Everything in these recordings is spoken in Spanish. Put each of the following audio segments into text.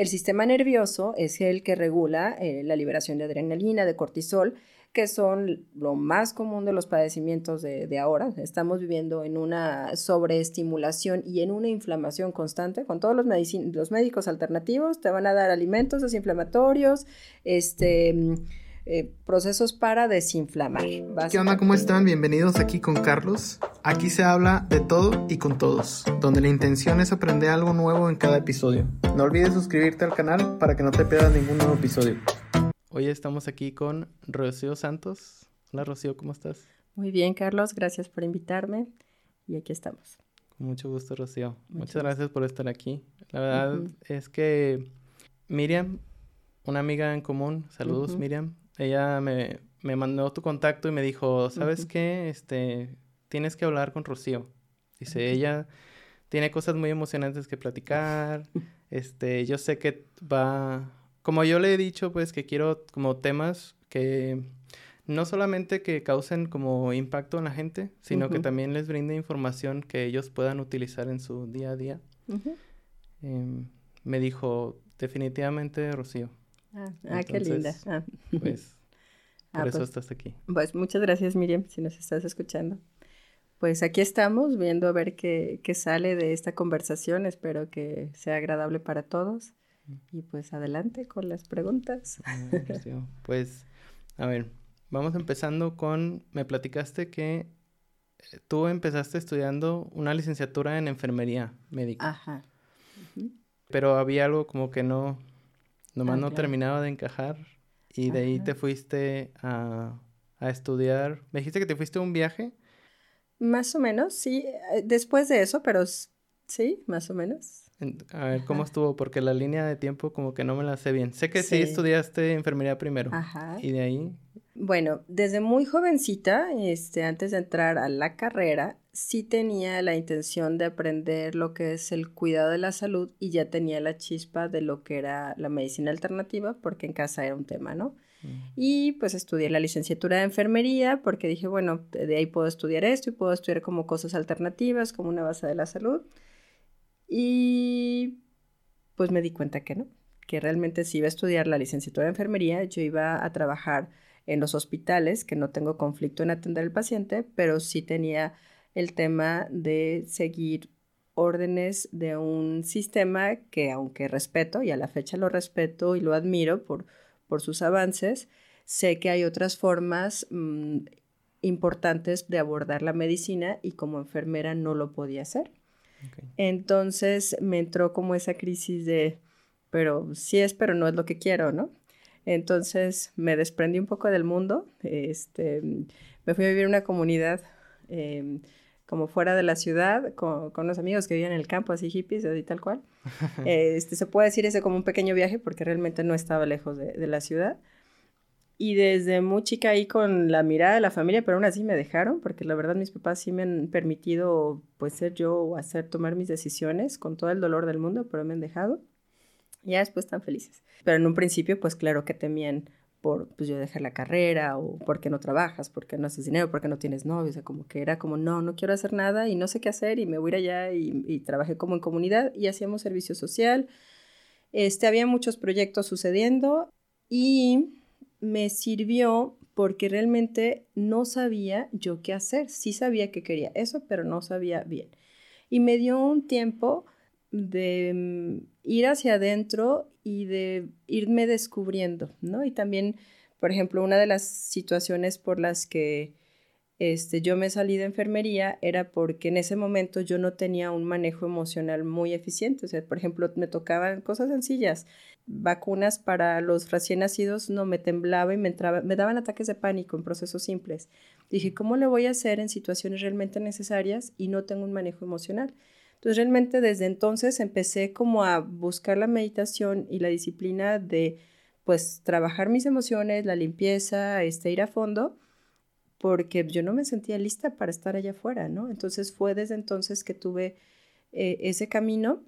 El sistema nervioso es el que regula eh, la liberación de adrenalina, de cortisol, que son lo más común de los padecimientos de, ahora. Estamos viviendo en una sobreestimulación y en una inflamación constante. Con todos los, los médicos alternativos te van a dar alimentos desinflamatorios, este eh, procesos para desinflamar. ¿Qué onda? ¿Cómo están? Bienvenidos aquí con Carlos. Aquí se habla de todo y con todos, donde la intención es aprender algo nuevo en cada episodio. No olvides suscribirte al canal para que no te pierdas ningún nuevo episodio. Hoy estamos aquí con Rocío Santos. Hola Rocío, ¿cómo estás? Muy bien, Carlos, gracias por invitarme y aquí estamos. Con mucho gusto, Rocío. Muchas gracias por estar aquí. La verdad es que Miriam, una amiga en común, saludos Miriam, ella me, mandó tu contacto y me dijo, ¿sabes qué? Este, tienes que hablar con Rocío. Dice, ella tiene cosas muy emocionantes que platicar. Este, yo sé que va, como yo le he dicho, pues que quiero como temas que no solamente que causen como impacto en la gente, sino que también les brinde información que ellos puedan utilizar en su día a día. Em, me dijo, definitivamente Rocío. Ah, ah qué linda. Ah. Pues por eso pues, estás aquí. Pues muchas gracias Miriam, si nos estás escuchando. Pues aquí estamos viendo a ver qué, qué sale de esta conversación. Espero que sea agradable para todos. Mm. Y pues adelante con las preguntas. Ah, pues, a ver, vamos empezando con, me platicaste que eh, tú empezaste estudiando una licenciatura en enfermería médica. Ajá. Pero había algo como que no, nomás ah, no terminaba de encajar y de ahí te fuiste a, estudiar. ¿Me dijiste que te fuiste a un viaje? Más o menos, sí. Eh, después de eso, pero sí, más o menos. A ver, ¿cómo estuvo? Porque la línea de tiempo como que no me la sé bien. Sé que sí, estudiaste enfermería primero. Ajá. Y de ahí. Bueno, desde muy jovencita, este, antes de entrar a la carrera, sí tenía la intención de aprender lo que es el cuidado de la salud y ya tenía la chispa de lo que era la medicina alternativa, porque en casa era un tema, ¿no? Mm. Y pues estudié la licenciatura de enfermería porque dije, bueno, de ahí puedo estudiar esto y puedo estudiar como cosas alternativas, como una base de la salud. Y pues me di cuenta que no, que realmente si iba a estudiar la licenciatura de enfermería, yo iba a trabajar en los hospitales, que no tengo conflicto en atender al paciente, pero sí tenía el tema de seguir órdenes de un sistema que aunque respeto y a la fecha lo respeto y lo admiro por, por sus avances, sé que hay otras formas mm, importantes de abordar la medicina y como enfermera no lo podía hacer. Entonces me entró como esa crisis de, pero sí es, pero no es lo que quiero, ¿no? Entonces me desprendí un poco del mundo, este, me fui a vivir en una comunidad em, como fuera de la ciudad, con, con, unos amigos que vivían en el campo, así hippies, así tal cual. este, se puede decir ese como un pequeño viaje porque realmente no estaba lejos de, de, la ciudad. Y desde muy chica ahí con la mirada de la familia, pero aún así me dejaron, porque la verdad mis papás sí me han permitido pues ser yo o hacer, tomar mis decisiones con todo el dolor del mundo, pero me han dejado. Ya después están felices. Pero en un principio pues claro que temían por pues yo dejar la carrera o porque no trabajas, porque no haces dinero, porque no tienes novio, o sea, como que era como, no, no quiero hacer nada y no sé qué hacer y me voy a ir allá y, trabajé como en comunidad y hacíamos servicio social. Este, había muchos proyectos sucediendo y me sirvió porque realmente no sabía yo qué hacer. Sí sabía que quería eso, pero no sabía bien. Y me dio un tiempo de mm, ir hacia adentro y de irme descubriendo, ¿no? Y también, por ejemplo, una de las situaciones por las que este, yo me salí de enfermería era porque en ese momento yo no tenía un manejo emocional muy eficiente. O sea, por ejemplo, me tocaban cosas sencillas, vacunas para los recién nacidos, no me temblaba y me, entraba, me daban ataques de pánico en procesos simples. Dije, ¿cómo le voy a hacer en situaciones realmente necesarias y no tengo un manejo emocional? Entonces realmente desde entonces empecé como a buscar la meditación y la disciplina de pues trabajar mis emociones, la limpieza, este, ir a fondo, porque yo no me sentía lista para estar allá afuera, ¿no? Entonces fue desde entonces que tuve eh, ese camino.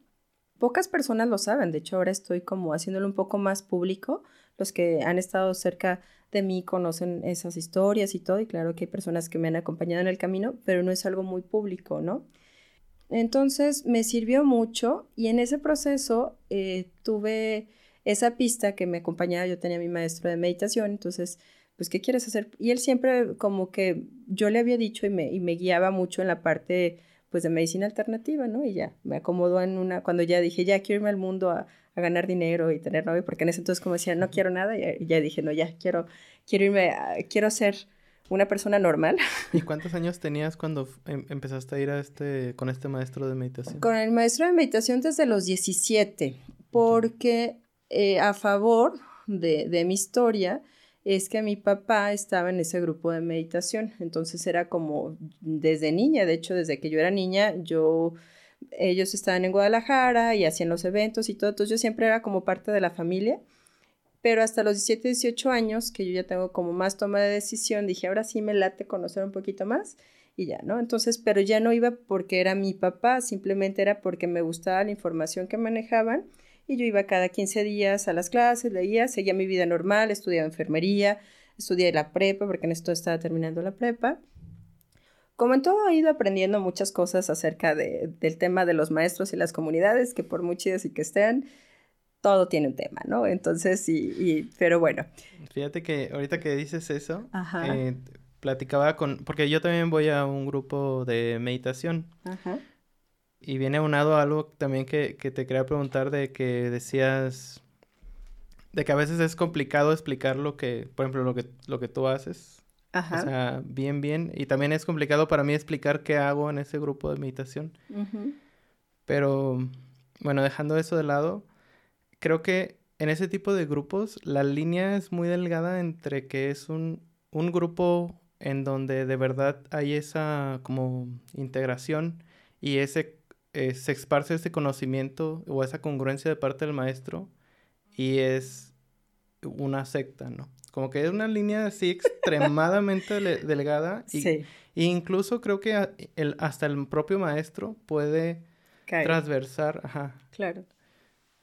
Pocas personas lo saben, de hecho ahora estoy como haciéndolo un poco más público. Los que han estado cerca de mí conocen esas historias y todo, y claro que hay personas que me han acompañado en el camino, pero no es algo muy público, ¿no? Entonces me sirvió mucho y en ese proceso eh, tuve esa pista que me acompañaba, yo tenía mi maestro de meditación, entonces, pues, ¿qué quieres hacer? Y él siempre como que yo le había dicho y me, y me guiaba mucho en la parte, pues, de medicina alternativa, ¿no? Y ya, me acomodó en una, cuando ya dije, ya quiero irme al mundo a, a ganar dinero y tener novio, porque en ese entonces como decía, no quiero nada, y ya dije, no, ya quiero, quiero irme, quiero ser una persona normal. ¿Y cuántos años tenías cuando em, empezaste a ir a este, con este maestro de meditación? Con el maestro de meditación desde los 17, porque eh, a favor de, de, mi historia es que mi papá estaba en ese grupo de meditación, entonces era como desde niña, de hecho desde que yo era niña, yo, ellos estaban en Guadalajara y hacían los eventos y todo, entonces yo siempre era como parte de la familia pero hasta los 17, 18 años, que yo ya tengo como más toma de decisión, dije, ahora sí me late conocer un poquito más y ya, ¿no? Entonces, pero ya no iba porque era mi papá, simplemente era porque me gustaba la información que manejaban y yo iba cada 15 días a las clases, leía, seguía mi vida normal, estudiaba enfermería, estudié la prepa, porque en esto estaba terminando la prepa. Como en todo he ido aprendiendo muchas cosas acerca de, del tema de los maestros y las comunidades, que por muy chidas y que estén, todo tiene un tema, ¿no? Entonces, y, pero bueno. Fíjate que ahorita que dices eso, eh, platicaba con, porque yo también voy a un grupo de meditación. Ajá. Y viene unado algo también que, que te quería preguntar de que decías, de que a veces es complicado explicar lo que, por ejemplo, lo que, lo que tú haces. Ajá. O sea, bien, bien. Y también es complicado para mí explicar qué hago en ese grupo de meditación. Pero, bueno, dejando eso de lado, creo que en ese tipo de grupos la línea es muy delgada entre que es un, un grupo en donde de verdad hay esa como integración y ese eh, se esparce ese conocimiento o esa congruencia de parte del maestro y es una secta, ¿no? Como que es una línea así extremadamente delgada y, sí. e incluso creo que el, hasta el propio maestro puede transversar, ajá. Claro.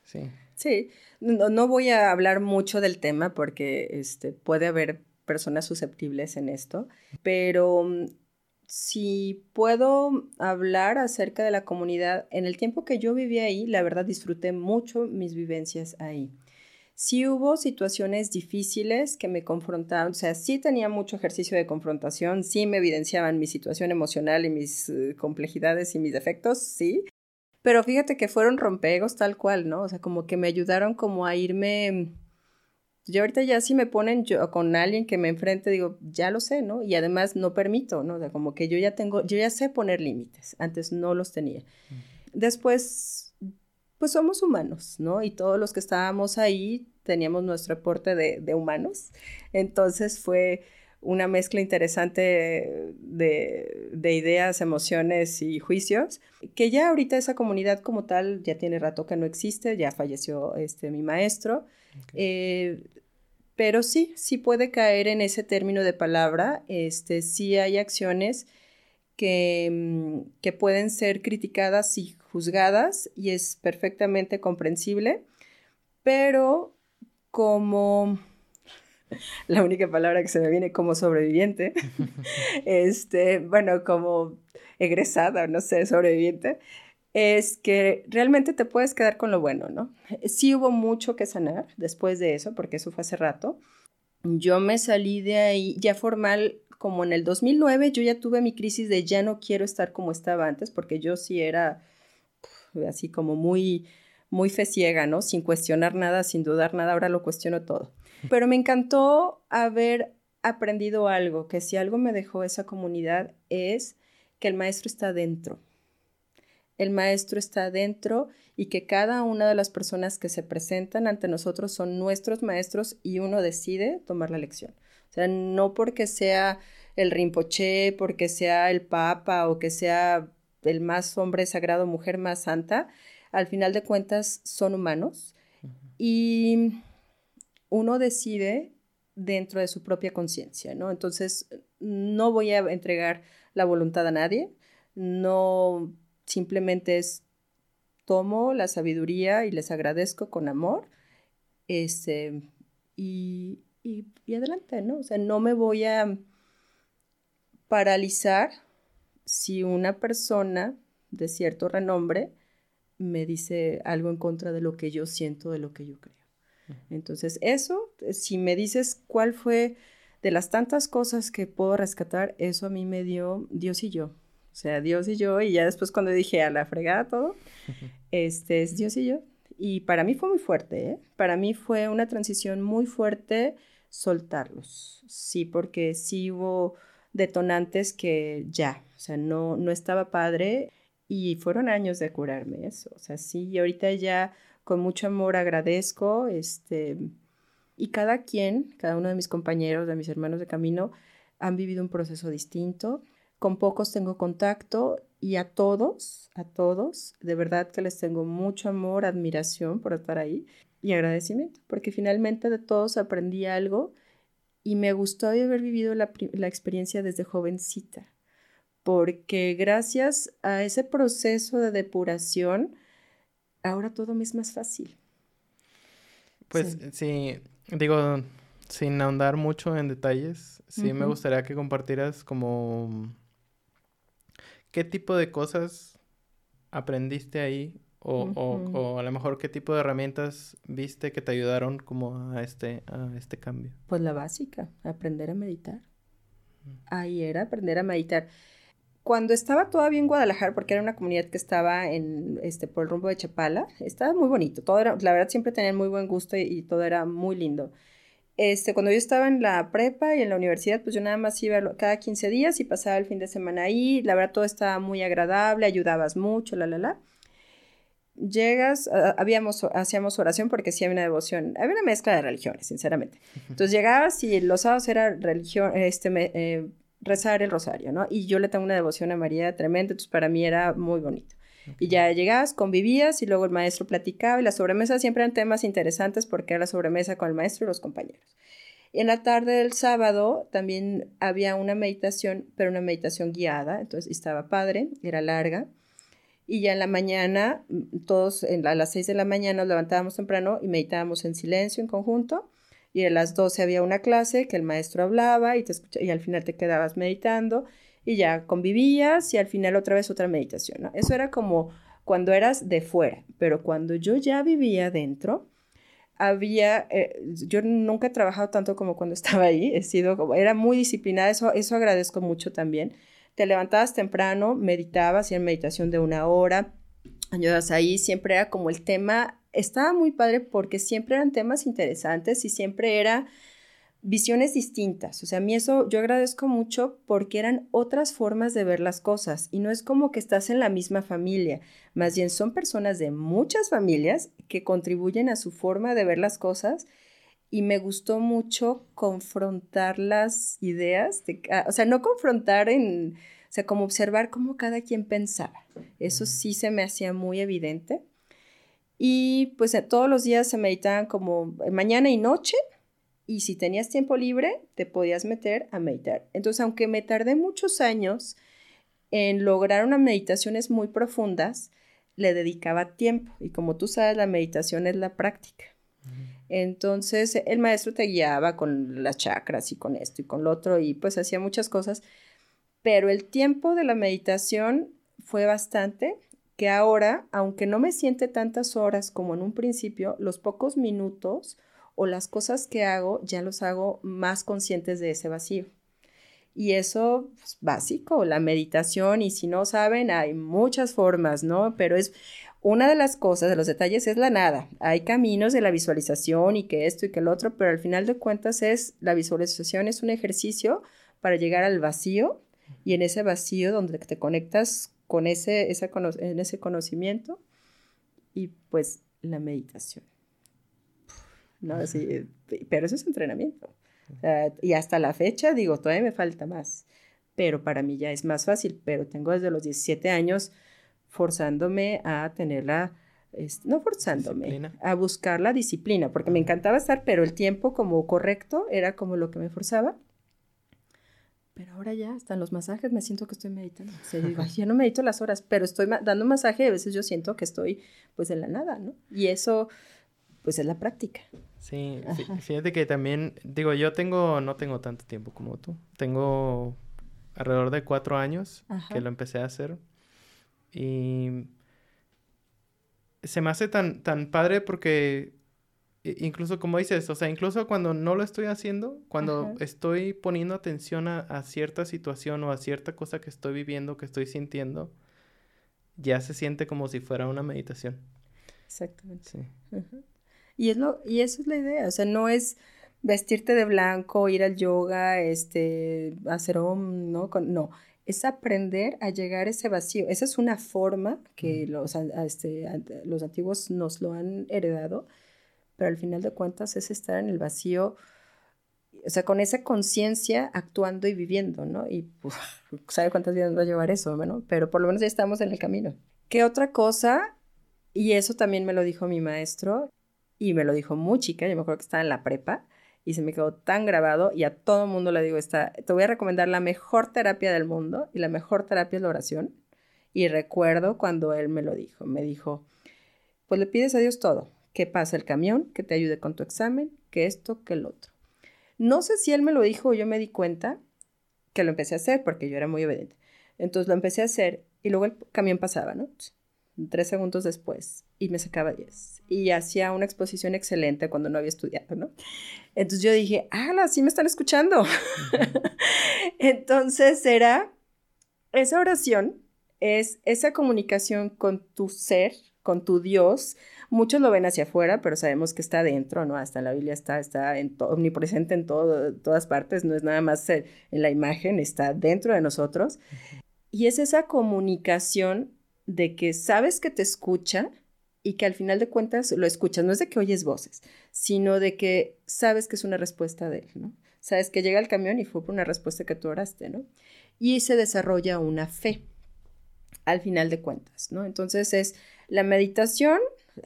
Sí. Sí, no, voy a hablar mucho del tema porque este, puede haber personas susceptibles en esto, pero mm, si puedo hablar acerca de la comunidad, en el tiempo que yo viví ahí, la verdad disfruté mucho mis vivencias ahí. Sí hubo situaciones difíciles que me confrontaban, o sea, sí tenía mucho ejercicio de confrontación, sí me evidenciaban mi situación emocional y mis eh, complejidades y mis defectos, sí, pero fíjate que fueron rompegos tal cual, ¿no? O sea, como que me ayudaron como a irme... Yo ahorita ya si me ponen yo con alguien que me enfrente, digo, ya lo sé, ¿no? Y además no permito, ¿no? O sea, como que yo ya tengo, yo ya sé poner límites, antes no los tenía. Después, pues somos humanos, ¿no? Y todos los que estábamos ahí teníamos nuestro aporte de, de humanos. Entonces fue, una mezcla interesante de, ideas, emociones y juicios, que ya ahorita esa comunidad como tal ya tiene rato que no existe, ya falleció este, mi maestro, eh, pero sí, sí puede caer en ese término de palabra, este, sí hay acciones que, mm, que pueden ser criticadas y juzgadas y es perfectamente comprensible, pero como la única palabra que se me viene como sobreviviente, este, bueno, como egresada, no sé, sobreviviente, es que realmente te puedes quedar con lo bueno, ¿no? Sí hubo mucho que sanar después de eso, porque eso fue hace rato. Yo me salí de ahí ya formal como en el 2009, yo ya tuve mi crisis de ya no quiero estar como estaba antes, porque yo sí era así como muy, muy fe ciega, ¿no? Sin cuestionar nada, sin dudar nada, ahora lo cuestiono todo. Pero me encantó haber aprendido algo, que si algo me dejó esa comunidad es que el maestro está dentro. El maestro está dentro y que cada una de las personas que se presentan ante nosotros son nuestros maestros y uno decide tomar la lección. O sea, no porque sea el Rinpoche, porque sea el Papa o que sea el más hombre sagrado, mujer más santa, al final de cuentas son humanos. Y uno decide dentro de su propia conciencia, ¿no? Entonces, no voy a entregar la voluntad a nadie, no simplemente es tomo la sabiduría y les agradezco con amor, este, y, y, y adelante, ¿no? O sea, no me voy a paralizar si una persona de cierto renombre me dice algo en contra de lo que yo siento, de lo que yo creo. Entonces, eso, si me dices cuál fue de las tantas cosas que puedo rescatar, eso a mí me dio Dios y yo. O sea, Dios y yo, y ya después cuando dije a la fregada todo, este es Dios y yo. Y para mí fue muy fuerte, ¿eh? Para mí fue una transición muy fuerte soltarlos. Sí, porque sí hubo detonantes que ya, o sea, no, no estaba padre y fueron años de curarme eso. O sea, sí, y ahorita ya con mucho amor agradezco, este, y cada quien, cada uno de mis compañeros, de mis hermanos de camino, han vivido un proceso distinto. Con pocos tengo contacto y a todos, a todos, de verdad que les tengo mucho amor, admiración por estar ahí y agradecimiento, porque finalmente de todos aprendí algo y me gustó haber vivido la, la experiencia desde jovencita, porque gracias a ese proceso de depuración, ahora todo me es más fácil. Pues sí, digo, sin ahondar mucho en detalles, sí me gustaría que compartieras como qué tipo de cosas aprendiste ahí o, o, a lo mejor qué tipo de herramientas viste que te ayudaron como a este, a este cambio. Pues la básica, aprender a meditar. Ahí era aprender a meditar cuando estaba todavía en Guadalajara, porque era una comunidad que estaba en, este, por el rumbo de Chapala, estaba muy bonito, todo era, la verdad siempre tenían muy buen gusto y, todo era muy lindo. Este, cuando yo estaba en la prepa y en la universidad, pues yo nada más iba cada 15 días y pasaba el fin de semana ahí, la verdad todo estaba muy agradable, ayudabas mucho, la, la, la. Llegas, habíamos, hacíamos oración porque sí había una devoción, había una mezcla de religiones, sinceramente. Entonces llegabas y los sábados era religión, este, eh, rezar el rosario, ¿no? Y yo le tengo una devoción a María tremenda, entonces para mí era muy bonito. Y ya llegabas, convivías y luego el maestro platicaba y la sobremesa siempre eran temas interesantes porque era la sobremesa con el maestro y los compañeros. Y en la tarde del sábado también había una meditación, pero una meditación guiada, entonces estaba padre, era larga. Y ya en la mañana, todos a las seis de la mañana nos levantábamos temprano y meditábamos en silencio en conjunto y a las 12 había una clase que el maestro hablaba y, te y al final te quedabas meditando y ya convivías y al final otra vez otra meditación. Eso era como cuando eras de fuera, pero cuando yo ya vivía dentro, había, eh, yo nunca he trabajado tanto como cuando estaba ahí, he sido era muy disciplinada, eso, eso agradezco mucho también. Te levantabas temprano, meditabas, en meditación de una hora, ayudas ahí, siempre era como el tema estaba muy padre porque siempre eran temas interesantes y siempre era visiones distintas. O sea, a mí eso yo agradezco mucho porque eran otras formas de ver las cosas y no es como que estás en la misma familia, más bien son personas de muchas familias que contribuyen a su forma de ver las cosas y me gustó mucho confrontar las ideas, o sea, no confrontar en, o sea, como observar cómo cada quien pensaba. Eso sí se me hacía muy evidente y pues eh, todos los días se meditaban como eh, mañana y noche. Y si tenías tiempo libre, te podías meter a meditar. Entonces, aunque me tardé muchos años en lograr unas meditaciones muy profundas, le dedicaba tiempo. Y como tú sabes, la meditación es la práctica. Entonces, el maestro te guiaba con las chakras y con esto y con lo otro y pues hacía muchas cosas. Pero el tiempo de la meditación fue bastante que ahora, aunque no me siente tantas horas como en un principio, los pocos minutos o las cosas que hago ya los hago más conscientes de ese vacío. Y eso es pues, básico, la meditación, y si no saben, hay muchas formas, ¿no? Pero es una de las cosas, de los detalles, es la nada. Hay caminos de la visualización y que esto y que el otro, pero al final de cuentas es la visualización, es un ejercicio para llegar al vacío y en ese vacío donde te conectas con ese, en ese conocimiento y pues la meditación. ¿no? Sí, pero eso es entrenamiento. y hasta la fecha, digo, todavía me falta más, pero para mí ya es más fácil, pero tengo desde los 17 años forzándome a tenerla, no forzándome, a buscar la disciplina, porque me encantaba estar, pero el tiempo como correcto era como lo que me forzaba pero ahora ya, hasta en los masajes me siento que estoy meditando. O sea, digo, ya no medito las horas, pero estoy dando masaje y a veces yo siento que estoy pues en la nada, ¿no? Y eso pues es la práctica. Sí, fíjate que también, digo, yo tengo, no tengo tanto tiempo como tú. Tengo alrededor de cuatro años que lo empecé a hacer. Y se me hace tan, tan padre porque incluso como dices, o sea, incluso cuando no lo estoy haciendo, cuando estoy poniendo atención a, cierta situación o a cierta cosa que estoy viviendo, que estoy sintiendo, ya se siente como si fuera una meditación. Exactamente. Sí. Y, es lo, y eso es la idea, o sea, no es vestirte de blanco, ir al yoga, este, hacer om, ¿no? no, es aprender a llegar a ese vacío. Esa es una forma que los, este, los antiguos nos lo han heredado, pero al final de cuentas es estar en el vacío, o sea, con esa conciencia actuando y viviendo, ¿no? Y sabe cuántas vidas va a llevar eso, ¿no? Pero por lo menos ya estamos en el camino. ¿Qué otra cosa? Y eso también me lo dijo mi maestro, y me lo dijo muy chica, yo me acuerdo que estaba en la prepa, y se me quedó tan grabado y a todo mundo le digo, esta, te voy a recomendar la mejor terapia del mundo y la mejor terapia es la oración. Y recuerdo cuando él me lo dijo, me dijo, pues le pides a Dios todo, que pase el camión, que te ayude con tu examen, que esto, que el otro. No sé si él me lo dijo o yo me di cuenta que lo empecé a hacer porque yo era muy obediente. Entonces lo empecé a hacer y luego el camión pasaba, ¿no? tres segundos después y me sacaba 10. Y hacía una exposición excelente cuando no había estudiado, ¿no? Entonces yo dije, ah, sí me están escuchando. Entonces era, esa oración es esa comunicación con tu ser, con tu Dios. Muchos lo ven hacia afuera, pero sabemos que está dentro, ¿no? Hasta la Biblia está, está en omnipresente en todo, todas partes, no es nada más en la imagen, está dentro de nosotros. Y es esa comunicación de que sabes que te escucha y que al final de cuentas lo escuchas. No es de que oyes voces, sino de que sabes que es una respuesta de él, ¿no? Sabes que llega el camión y fue por una respuesta que tú oraste, ¿no? Y se desarrolla una fe al final de cuentas, ¿no? Entonces es la meditación,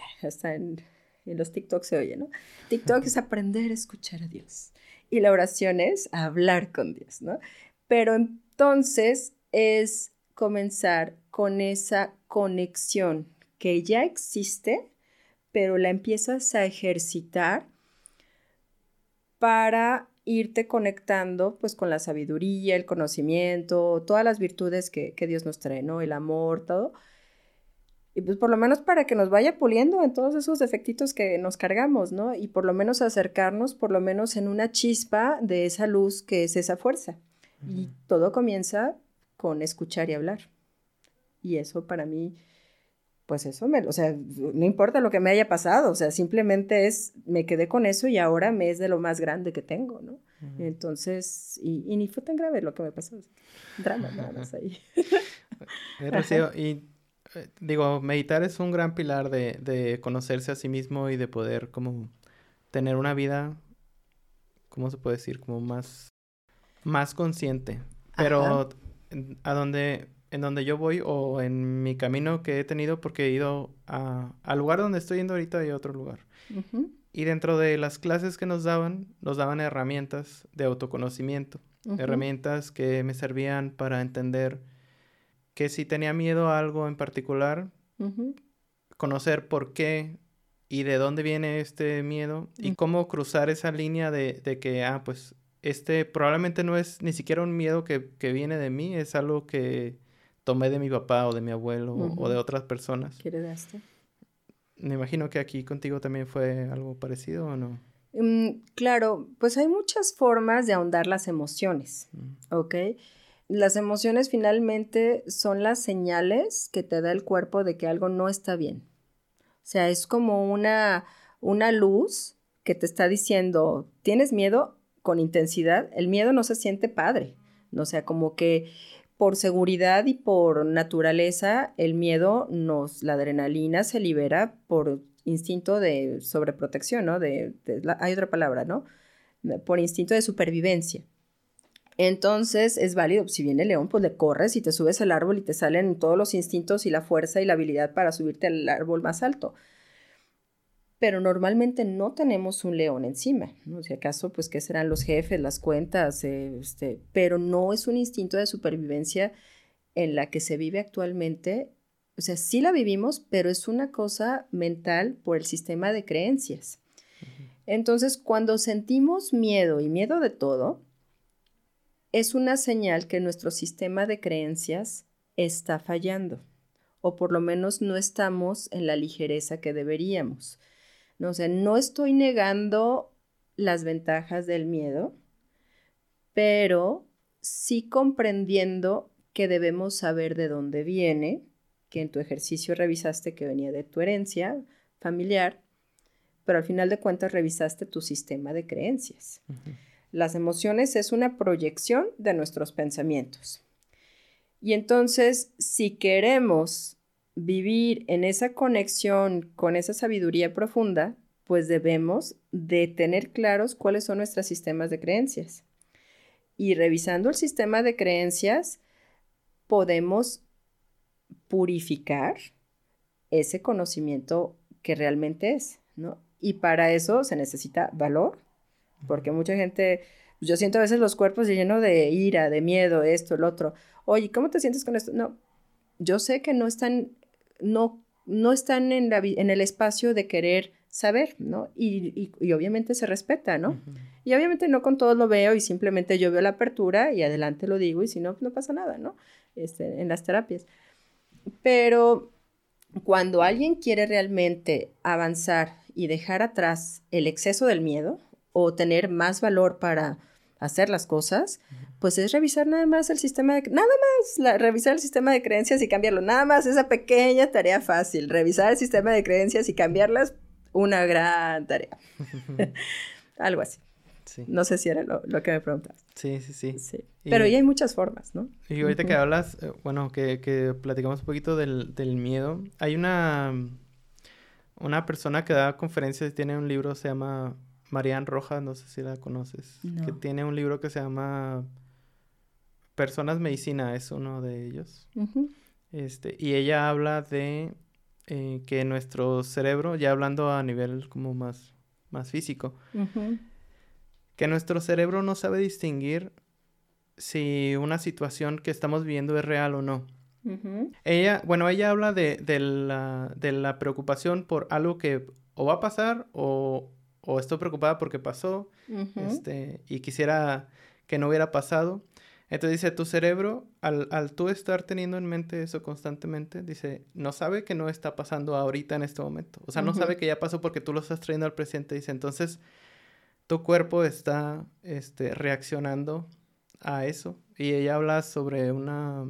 hasta en, en los TikTok se oye, ¿no? TikTok es aprender a escuchar a Dios y la oración es hablar con Dios, ¿no? Pero entonces es comenzar con esa conexión que ya existe, pero la empiezas a ejercitar para irte conectando pues con la sabiduría, el conocimiento, todas las virtudes que, Dios nos trae, ¿no? El amor, todo. Y pues por lo menos para que nos vaya puliendo en todos esos defectitos que nos cargamos, ¿no? Y por lo menos acercarnos, por lo menos en una chispa de esa luz que es esa fuerza. Y todo comienza con escuchar y hablar. Y eso para mí, pues eso me, o sea, no importa lo que me haya pasado, o sea, simplemente es, me quedé con eso y ahora me es de lo más grande que tengo, ¿no? Entonces, y, ni fue tan grave lo que me pasó, drama nada más ahí. Eh, y digo, meditar es un gran pilar de, de, conocerse a sí mismo y de poder como tener una vida, ¿cómo se puede decir? Como más, más consciente. Pero a donde, en donde yo voy o en mi camino que he tenido porque he ido a, al lugar donde estoy yendo ahorita y a otro lugar. Y dentro de las clases que nos daban, nos daban herramientas de autoconocimiento, herramientas que me servían para entender que si tenía miedo a algo en particular, conocer por qué y de dónde viene este miedo y cómo cruzar esa línea de, de que, ah, pues este probablemente no es ni siquiera un miedo que, viene de mí, es algo que tomé de mi papá o de mi abuelo o de otras personas. ¿Qué heredaste? Me imagino que aquí contigo también fue algo parecido o no. Mm, claro, pues hay muchas formas de ahondar las emociones, mm. ¿ok? Las emociones finalmente son las señales que te da el cuerpo de que algo no está bien. O sea, es como una, una luz que te está diciendo, ¿tienes miedo? con intensidad, el miedo no se siente padre. O sea, como que por seguridad y por naturaleza, el miedo nos, la adrenalina se libera por instinto de sobreprotección, ¿no? De, hay otra palabra, ¿no? Por instinto de supervivencia. Entonces es válido, si viene el león, pues le corres y te subes al árbol y te salen todos los instintos y la fuerza y la habilidad para subirte al árbol más alto pero normalmente no tenemos un león encima, ¿no? Si acaso, pues, ¿qué serán los jefes, las cuentas? este, pero no es un instinto de supervivencia en la que se vive actualmente. O sea, sí la vivimos, pero es una cosa mental por el sistema de creencias. Entonces, cuando sentimos miedo y miedo de todo, es una señal que nuestro sistema de creencias está fallando o por lo menos no estamos en la ligereza que deberíamos. ¿no? O no estoy negando las ventajas del miedo, pero sí comprendiendo que debemos saber de dónde viene, que en tu ejercicio revisaste que venía de tu herencia familiar, pero al final de cuentas revisaste tu sistema de creencias. Las emociones es una proyección de nuestros pensamientos. Y entonces, si queremos vivir en esa conexión con esa sabiduría profunda, pues debemos de tener claros cuáles son nuestros sistemas de creencias. Y revisando el sistema de creencias, podemos purificar ese conocimiento que realmente es, ¿no? Y para eso se necesita valor, porque mucha gente, pues, yo siento a veces los cuerpos llenos de ira, de miedo, esto, el otro. Oye, ¿cómo te sientes con esto? No, yo sé que no están, no, no están en, la, en el espacio de querer saber, ¿no? Y, y, obviamente se respeta, ¿no? Y obviamente no con todos lo veo y simplemente yo veo la apertura y adelante lo digo y si no, no pasa nada, ¿no? Este, en las terapias. Pero cuando alguien quiere realmente avanzar y dejar atrás el exceso del miedo o tener más valor para hacer las cosas, pues es revisar nada más el sistema de... Nada más, revisar el sistema de creencias y cambiarlo. Nada más esa pequeña tarea fácil. Revisar el sistema de creencias y cambiarlas una gran tarea. Algo así. No sé si era lo, que me preguntas. Sí, sí, sí. sí. Pero ya hay muchas formas, ¿no? Y ahorita que hablas, eh, bueno, que, que, platicamos un poquito del, del, miedo, hay una, una persona que da conferencias y tiene un libro, se llama Marianne Rojas, no sé si la conoces, que tiene un libro que se llama Personas Medicina, es uno de ellos. este, y ella habla de eh, que nuestro cerebro, ya hablando a nivel como más, más físico, que nuestro cerebro no sabe distinguir si una situación que estamos viviendo es real o no. Ella, bueno, ella habla de, de, la, de, la, preocupación por algo que o va a pasar o, o estoy preocupada porque pasó este, y quisiera que no hubiera pasado. Entonces dice, tu cerebro, al, al, tú estar teniendo en mente eso constantemente, dice, no sabe que no está pasando ahorita en este momento. O sea, no sabe que ya pasó porque tú lo estás trayendo al presente. Dice, entonces, tu cuerpo está este, reaccionando a eso. Y ella habla sobre una,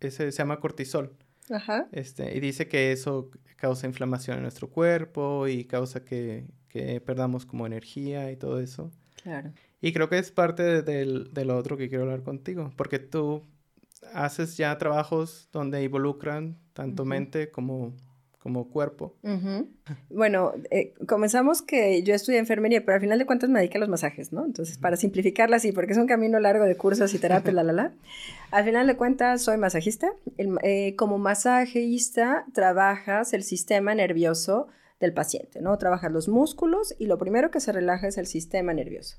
ese se llama cortisol. Ajá. Este, y dice que eso causa inflamación en nuestro cuerpo y causa que, que perdamos como energía y todo eso. Claro. Y creo que es parte de, de, lo otro que quiero hablar contigo, porque tú haces ya trabajos donde involucran tanto mente como, como cuerpo. Bueno, eh, comenzamos que yo estudié enfermería, pero al final de cuentas me dediqué a los masajes, ¿no? Entonces, para simplificarla así, porque es un camino largo de cursos y terapia, la, la, la. Al final de cuentas, soy masajista. Eh, como masajista, trabajas el sistema nervioso del paciente, ¿no? Trabajas los músculos y lo primero que se relaja es el sistema nervioso.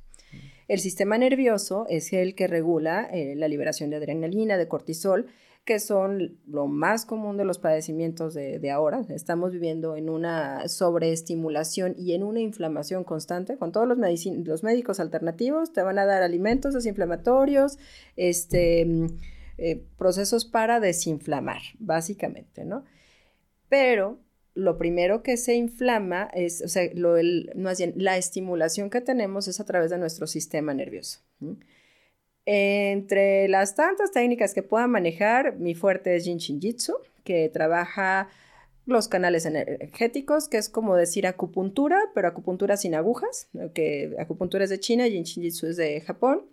El sistema nervioso es el que regula eh, la liberación de adrenalina, de cortisol, que son lo más común de los padecimientos de, ahora. Estamos viviendo en una sobreestimulación y en una inflamación constante. Con todos los, los médicos alternativos te van a dar alimentos desinflamatorios, este, eh, procesos para desinflamar, básicamente, ¿no? Pero lo primero que se inflama es, o sea, lo, más bien, la estimulación que tenemos es a través de nuestro sistema nervioso. Entre las tantas técnicas que pueda manejar, mi fuerte es Jin Shin Jitsu, que trabaja los canales energéticos, que es como decir acupuntura, pero acupuntura sin agujas, que acupuntura es de China, Jin Shin Jitsu es de Japón.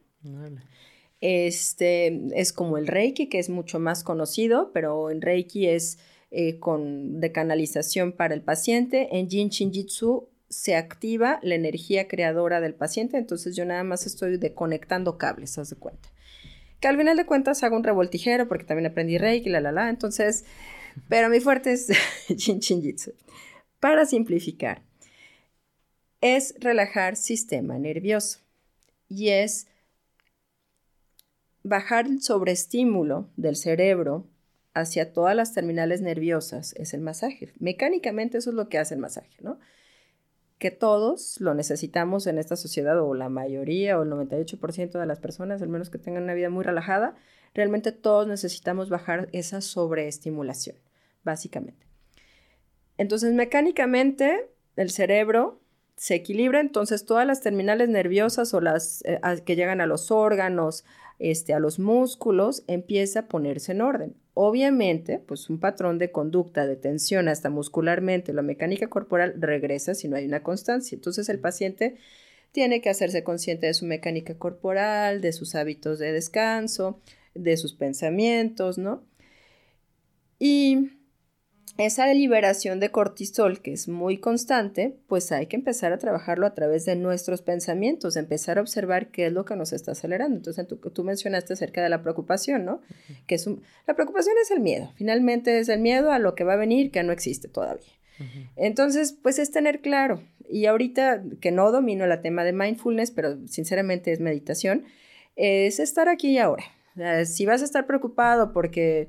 Este es como el Reiki, que es mucho más conocido, pero en Reiki es eh, con, de canalización para el paciente. En Jin Shin Jitsu se activa la energía creadora del paciente, entonces yo nada más estoy conectando cables, haz de cuenta. Que al final de cuentas hago un revoltijero porque también aprendí Reiki, la la la, entonces, pero mi fuerte es Jin Shin Jitsu. Para simplificar, es relajar sistema nervioso y es bajar el sobreestímulo del cerebro hacia todas las terminales nerviosas es el masaje. Mecánicamente eso es lo que hace el masaje, ¿no? Que todos lo necesitamos en esta sociedad, o la mayoría, o el 98% de las personas, al menos que tengan una vida muy relajada, realmente todos necesitamos bajar esa sobreestimulación. básicamente. Entonces, mecánicamente, el cerebro se equilibra, entonces todas las terminales nerviosas o las eh, que llegan a los órganos, este, a los músculos, empieza a ponerse en orden. Obviamente, pues un patrón de conducta, de tensión hasta muscularmente, la mecánica corporal regresa si no hay una constancia. Entonces el paciente tiene que hacerse consciente de su mecánica corporal, de sus hábitos de descanso, de sus pensamientos, ¿no? Y esa liberación de cortisol, que es muy constante, pues hay que empezar a trabajarlo a través de nuestros pensamientos, empezar a observar qué es lo que nos está acelerando. Entonces, tú, tú mencionaste acerca de la preocupación, ¿no? Que es la preocupación es el miedo, finalmente es el miedo a lo que va a venir que no existe todavía. Entonces, pues es tener claro, y ahorita que no domino el tema de mindfulness, pero sinceramente es meditación, es estar aquí y ahora. si vas a estar preocupado porque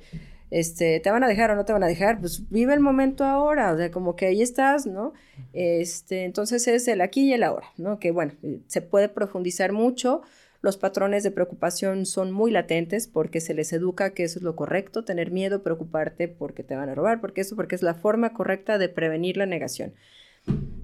este, te van a dejar o no te van a dejar, pues vive el momento ahora, o sea, como que ahí estás, ¿no? Este, entonces es el aquí y el ahora, ¿no? Que bueno, se puede profundizar mucho, los patrones de preocupación son muy latentes porque se les educa que eso es lo correcto, tener miedo, preocuparte porque te van a robar, porque eso, porque es la forma correcta de prevenir la negación.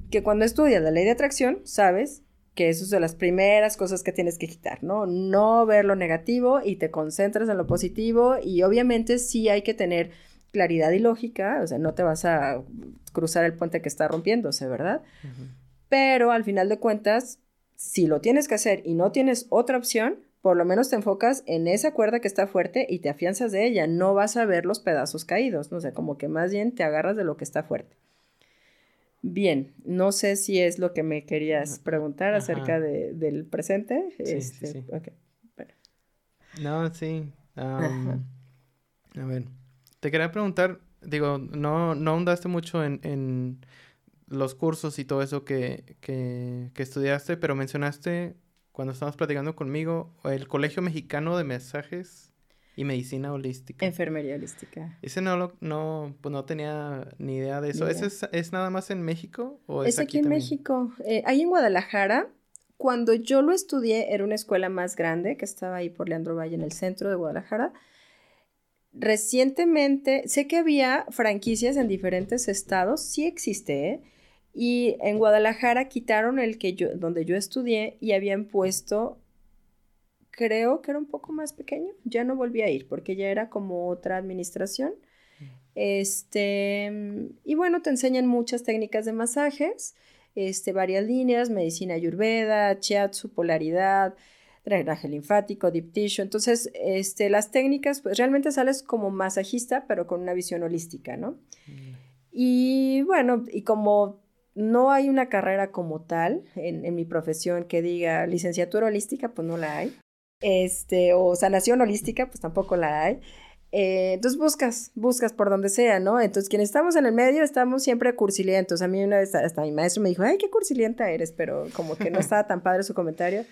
Que cuando estudias la ley de atracción, sabes que eso es de las primeras cosas que tienes que quitar, ¿no? No ver lo negativo y te concentras en lo positivo y obviamente sí hay que tener claridad y lógica, o sea, no te vas a cruzar el puente que está rompiéndose, ¿verdad? Pero al final de cuentas, si lo tienes que hacer y no tienes otra opción, por lo menos te enfocas en esa cuerda que está fuerte y te afianzas de ella, no vas a ver los pedazos caídos, ¿no? O sea, como que más bien te agarras de lo que está fuerte. Bien, no sé si es lo que me querías preguntar acerca de, del presente. Sí, este, sí, No, sí. a ver, te quería preguntar, digo, no, no ahondaste mucho en, en los cursos y todo eso que, que, que estudiaste, pero mencionaste cuando estábamos platicando conmigo el Colegio Mexicano de Mensajes y medicina holística. Enfermería holística. Ese no lo, no, pues no tenía ni idea de eso. ¿Ese es, nada más en México o es, es aquí, en México. Eh, ahí en Guadalajara, cuando yo lo estudié, era una escuela más grande que estaba ahí por Leandro Valle en el centro de Guadalajara. Recientemente, sé que había franquicias en diferentes estados, sí existe, ¿eh? Y en Guadalajara quitaron el que yo, donde yo estudié y habían puesto creo que era un poco más pequeño, ya no volví a ir porque ya era como otra administración. Este, y bueno, te enseñan muchas técnicas de masajes, este, varias líneas, medicina ayurveda, shiatsu, polaridad, drenaje linfático, deep tissue. Entonces, este, las técnicas, pues realmente sales como masajista, pero con una visión holística, ¿no? Y bueno, y como no hay una carrera como tal en, en, mi profesión que diga licenciatura holística, pues no la hay este, o sanación holística, pues tampoco la hay. Eh, entonces buscas, buscas por donde sea, ¿no? Entonces, quienes estamos en el medio estamos siempre cursilientos. A mí una vez hasta mi maestro me dijo, ay, qué cursilienta eres, pero como que no estaba tan padre su comentario.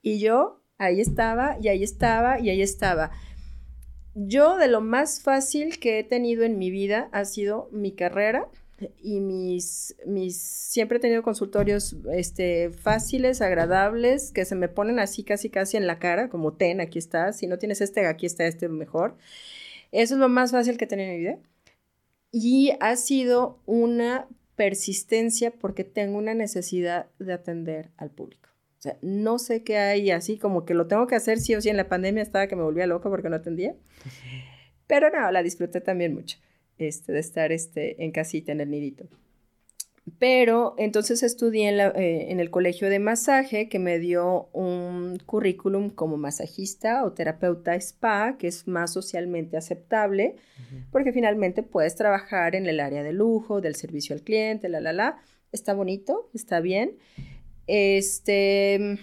Y yo ahí estaba, y ahí estaba, y ahí estaba. Yo de lo más fácil que he tenido en mi vida ha sido mi carrera, y mis, mis, siempre he tenido consultorios este, fáciles, agradables, que se me ponen así casi casi en la cara, como ten, aquí está, si no tienes este, aquí está este mejor. Eso es lo más fácil que he tenido en mi vida. Y ha sido una persistencia porque tengo una necesidad de atender al público. O sea, no sé qué hay así, como que lo tengo que hacer sí o sí. En la pandemia estaba que me volvía loca porque no atendía. Pero no, la disfruté también mucho este, de estar este, en casita, en el nidito. Pero entonces estudié en, eh, en, el colegio de masaje que me dio un currículum como masajista o terapeuta spa, que es más socialmente aceptable, porque finalmente puedes trabajar en el área de lujo, del servicio al cliente, la, la, la. Está bonito, está bien. Este,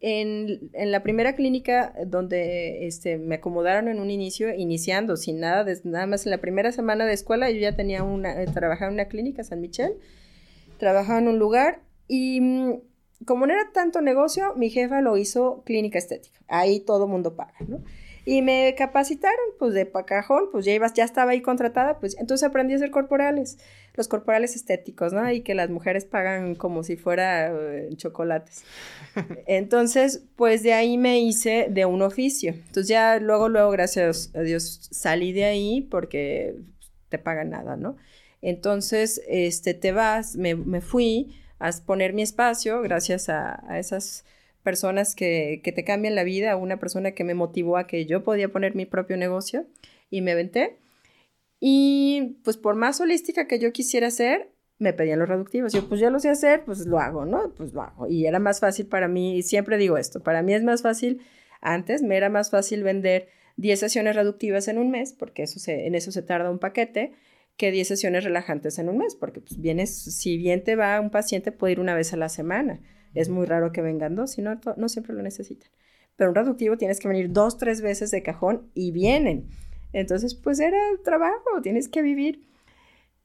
en, la primera clínica donde este, me acomodaron en un inicio, iniciando sin nada, nada más en la primera semana de escuela, yo ya tenía una, eh, trabajaba en una clínica, San Michel, trabajaba en un lugar y mm, como no era tanto negocio, mi jefa lo hizo clínica estética. Ahí todo mundo paga, ¿no? Y me capacitaron, pues de cajón, pues ya, ibas, ya estaba ahí contratada, pues entonces aprendí a hacer corporales, los corporales estéticos, ¿no? Y que las mujeres pagan como si fuera eh, chocolates. Entonces, pues de ahí me hice de un oficio. Entonces ya luego, luego, gracias a Dios, salí de ahí porque te pagan nada, ¿no? Entonces, este, te vas, me, me fui a poner mi espacio gracias a, a esas personas que, que, te cambian la vida, una persona que me motivó a que yo podía poner mi propio negocio y me aventé. Y pues por más holística que yo quisiera ser, me pedían los reductivos. Yo, pues ya lo sé hacer, pues lo hago, ¿no? Pues lo hago. Y era más fácil para mí, y siempre digo esto, para mí es más fácil, antes me era más fácil vender 10 sesiones reductivas en un mes, porque eso se, en eso se tarda un paquete, que 10 sesiones relajantes en un mes, porque pues vienes, si bien te va un paciente, puede ir una vez a la semana. Es muy raro que vengan dos, si no, siempre lo necesitan. Pero un reductivo tienes que venir dos, tres veces de cajón y vienen. Entonces, pues era trabajo, tienes que vivir.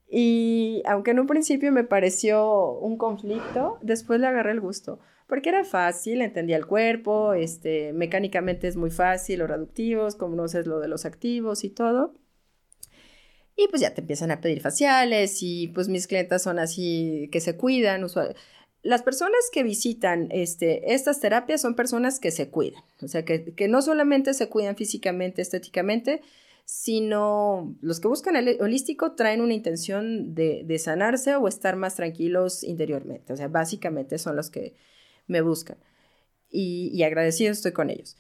Y aunque en un principio me pareció un conflicto, después le agarré el gusto, porque era fácil, entendía el cuerpo, este, mecánicamente es muy fácil, los reductivos, conoces lo de los activos y todo. Y pues ya te empiezan a pedir faciales y pues mis clientas son así que se cuidan. Las personas que visitan este, estas terapias son personas que se cuidan, o sea, que, que no solamente se cuidan físicamente, estéticamente, sino los que buscan el holístico traen una intención de, de, sanarse o estar más tranquilos interiormente. O sea, básicamente son los que me buscan. Y, y agradecido estoy con ellos.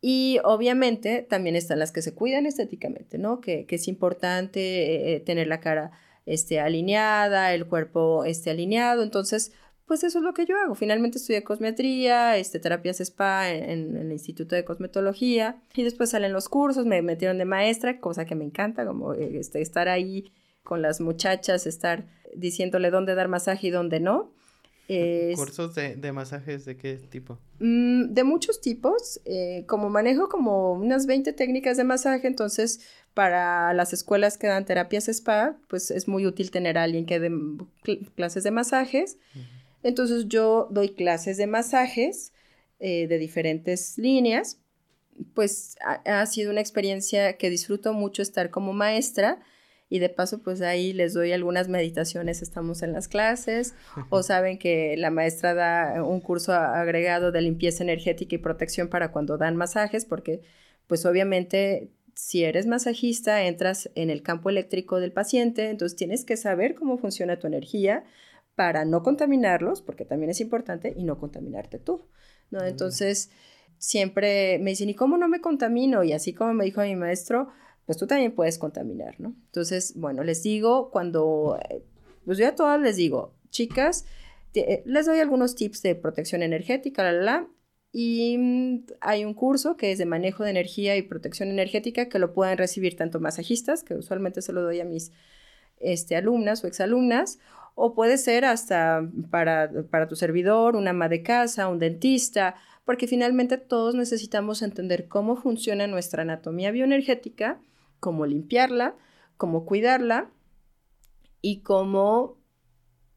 Y obviamente también están las que se cuidan estéticamente, ¿no? Que, que es importante eh, eh, tener la cara este, alineada, el cuerpo este, alineado. Entonces, pues eso es lo que yo hago. Finalmente estudié cosmetría, este, terapias spa en, el Instituto de Cosmetología y después salen los cursos, me metieron de maestra, cosa que me encanta, como eh, este, estar ahí con las muchachas, estar diciéndole dónde dar masaje y dónde no. ¿Cursos de, de, masajes de qué tipo? Mm, de muchos tipos. Eh, como manejo como unas 20 técnicas de masaje, entonces para las escuelas que dan terapias spa, pues es muy útil tener a alguien que dé clases de masajes. Entonces yo doy clases de masajes eh, de diferentes líneas. Pues ha, ha sido una experiencia que disfruto mucho estar como maestra y de paso pues ahí les doy algunas meditaciones, estamos en las clases o saben que la maestra da un curso agregado de limpieza energética y protección para cuando dan masajes porque pues obviamente si eres masajista entras en el campo eléctrico del paciente, entonces tienes que saber cómo funciona tu energía para no contaminarlos, porque también es importante, y no contaminarte tú, ¿no? Entonces, siempre me dicen, ¿y cómo no me contamino? Y así como me dijo mi maestro, pues tú también puedes contaminar, ¿no? Entonces, bueno, les digo cuando, eh, pues yo a todas les digo, chicas, les doy algunos tips de protección energética, la, la, la, y mm, hay un curso que es de manejo de energía y protección energética que lo pueden recibir tanto masajistas, que usualmente se lo doy a mis este, alumnas o exalumnas, o puede ser hasta para, para tu servidor, una ama de casa, un dentista, porque finalmente todos necesitamos entender cómo funciona nuestra anatomía bioenergética cómo limpiarla, cómo cuidarla y cómo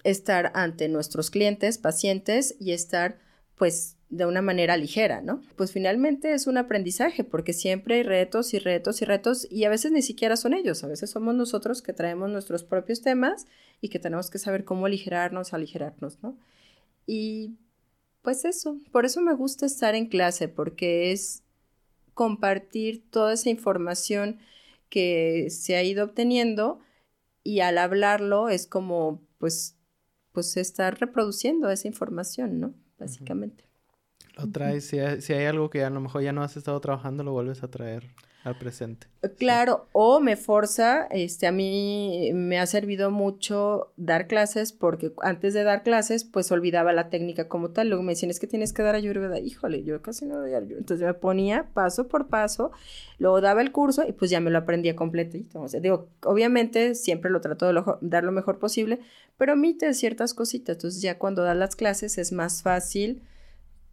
estar ante nuestros clientes, pacientes y estar pues de una manera ligera, ¿no? Pues finalmente es un aprendizaje porque siempre hay retos y retos y retos y a veces ni siquiera son ellos, a veces somos nosotros que traemos nuestros propios temas y que tenemos que saber cómo aligerarnos, aligerarnos, ¿no? Y pues eso, por eso me gusta estar en clase porque es compartir toda esa información que se ha ido obteniendo y al hablarlo es como pues pues estar reproduciendo esa información, ¿no? Básicamente. Lo traes, si hay, si hay algo que a lo mejor ya no has estado trabajando, lo vuelves a traer al presente. Eh, claro, o me forza, este, a mí me ha servido mucho dar clases porque antes de dar clases, pues olvidaba la técnica como tal. Luego me decían, es que tienes que dar ayurveda. Híjole, yo casi no doy ayurveda. Entonces me ponía paso por paso, luego daba el curso y pues ya me lo aprendía completito. O sea, digo, obviamente siempre lo trato de dar lo mejor posible, pero omite ciertas cositas. Entonces ya cuando das las clases es más fácil.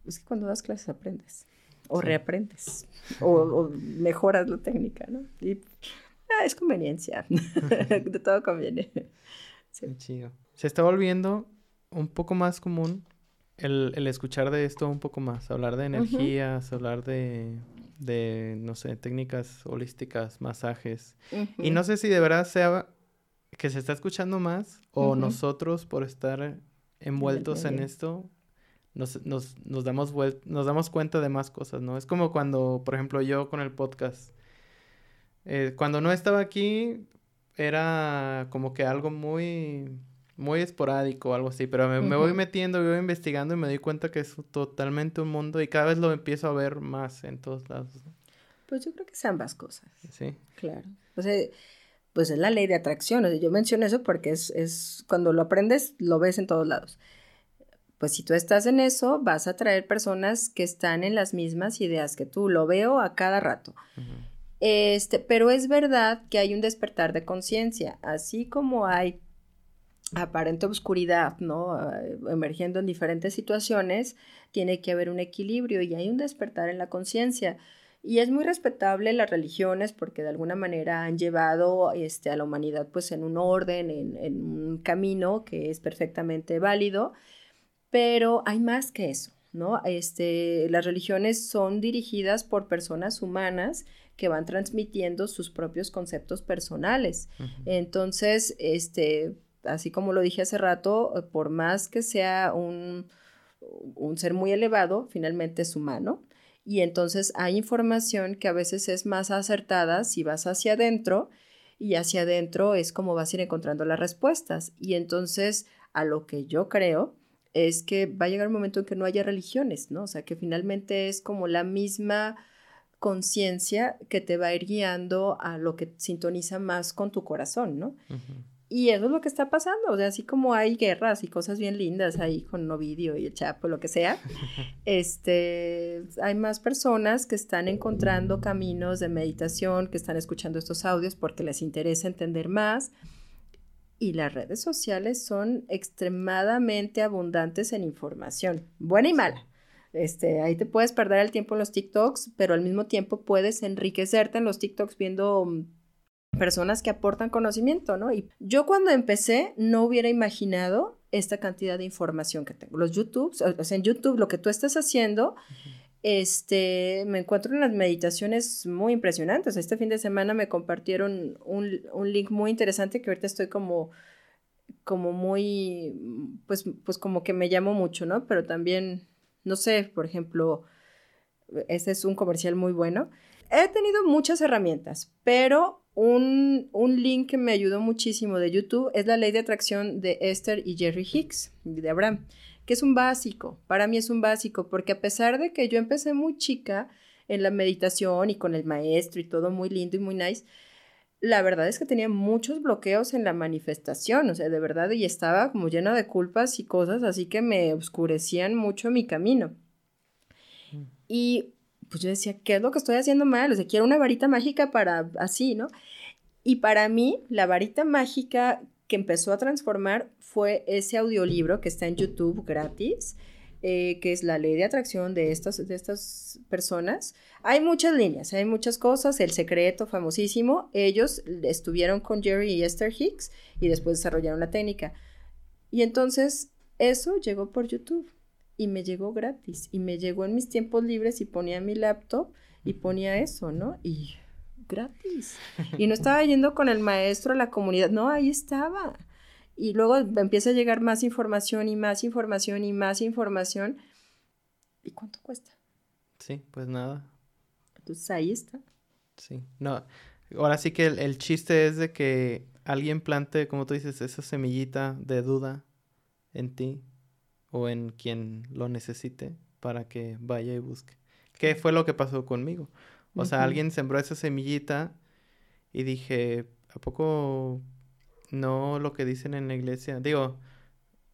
Es que cuando das clases aprendes o reaprendes o, mejoras la técnica, ¿no? Y ah, es conveniencia, de todo conviene. Sí. chido. Se está volviendo un poco más común el, el, escuchar de esto un poco más, hablar de energías, hablar de, de, no sé, técnicas holísticas, masajes. Y no sé si de verdad sea que se está escuchando más o nosotros por estar envueltos en esto nos, nos, nos, damos nos damos cuenta de más cosas, ¿no? Es como cuando, por ejemplo, yo con el podcast, eh, cuando no estaba aquí, era como que algo muy, muy esporádico o algo así, pero me, me voy metiendo, voy investigando y me doy cuenta que es totalmente un mundo y cada vez lo empiezo a ver más en todos lados. Pues yo creo que es ambas cosas. Sí. Claro. O sea, pues es la ley de atracción. yo menciono eso porque es, es, cuando lo aprendes, lo ves en todos lados. Pues si tú estás en eso, vas a traer personas que están en las mismas ideas que tú. Lo veo a cada rato. Este, pero es verdad que hay un despertar de conciencia, así como hay aparente oscuridad, ¿no? Ah, emergiendo en diferentes situaciones, tiene que haber un equilibrio y hay un despertar en la conciencia. Y es muy respetable las religiones porque de alguna manera han llevado este, a la humanidad pues en un orden, en, un camino que es perfectamente válido, pero hay más que eso, ¿no? Este, las religiones son dirigidas por personas humanas que van transmitiendo sus propios conceptos personales. Entonces, este, así como lo dije hace rato, por más que sea un, un ser muy elevado, finalmente es humano y entonces hay información que a veces es más acertada si vas hacia adentro y hacia adentro es como vas a ir encontrando las respuestas. Y entonces a lo que yo creo es que va a llegar un momento en que no haya religiones, ¿no? O sea, que finalmente es como la misma conciencia que te va a ir guiando a lo que sintoniza más con tu corazón, ¿no? Y eso es lo que está pasando, o sea, así como hay guerras y cosas bien lindas ahí con Ovidio y el Chapo, lo que sea, este, hay más personas que están encontrando caminos de meditación, que están escuchando estos audios porque les interesa entender más. Y las redes sociales son extremadamente abundantes en información, buena y mala. Este, ahí te puedes perder el tiempo en los TikToks, pero al mismo tiempo puedes enriquecerte en los TikToks viendo personas que aportan conocimiento, ¿no? Y yo cuando empecé no hubiera imaginado esta cantidad de información que tengo. Los YouTube, o sea, en YouTube lo que tú estás haciendo, este, me encuentro en las meditaciones muy impresionantes. Este fin de semana me compartieron un, un link muy interesante que ahorita estoy como como muy, pues, pues como que me llamo mucho, ¿no? Pero también, no sé, por ejemplo, este es un comercial muy bueno. He tenido muchas herramientas, pero un, link que me ayudó muchísimo de YouTube es la ley de atracción de Esther y Jerry Hicks, de Abraham, que es un básico, para mí es un básico, porque a pesar de que yo empecé muy chica en la meditación y con el maestro y todo muy lindo y muy nice, la verdad es que tenía muchos bloqueos en la manifestación, o sea, de verdad, y estaba como llena de culpas y cosas, así que me oscurecían mucho mi camino. Mm. Y pues yo decía, ¿qué es lo que estoy haciendo mal? O sea, quiero una varita mágica para así, ¿no? Y para mí, la varita mágica que empezó a transformar fue ese audiolibro que está en YouTube gratis, eh, que es la ley de atracción de estas, de estas personas. Hay muchas líneas, hay muchas cosas, el secreto famosísimo, ellos estuvieron con Jerry y Esther Hicks y después desarrollaron la técnica. Y entonces eso llegó por YouTube y me llegó gratis y me llegó en mis tiempos libres y ponía mi laptop y ponía eso, ¿no? Y gratis. Y no estaba yendo con el maestro a la comunidad, no, ahí estaba. Y luego empieza a llegar más información y más información y más información. ¿Y cuánto cuesta? Sí, pues nada. Entonces ahí está. Sí, no. Ahora sí que el, el chiste es de que alguien plante, como tú dices, esa semillita de duda en ti o en quien lo necesite para que vaya y busque. ¿Qué fue lo que pasó conmigo? O sea, alguien sembró esa semillita y dije, ¿a poco no lo que dicen en la iglesia? Digo,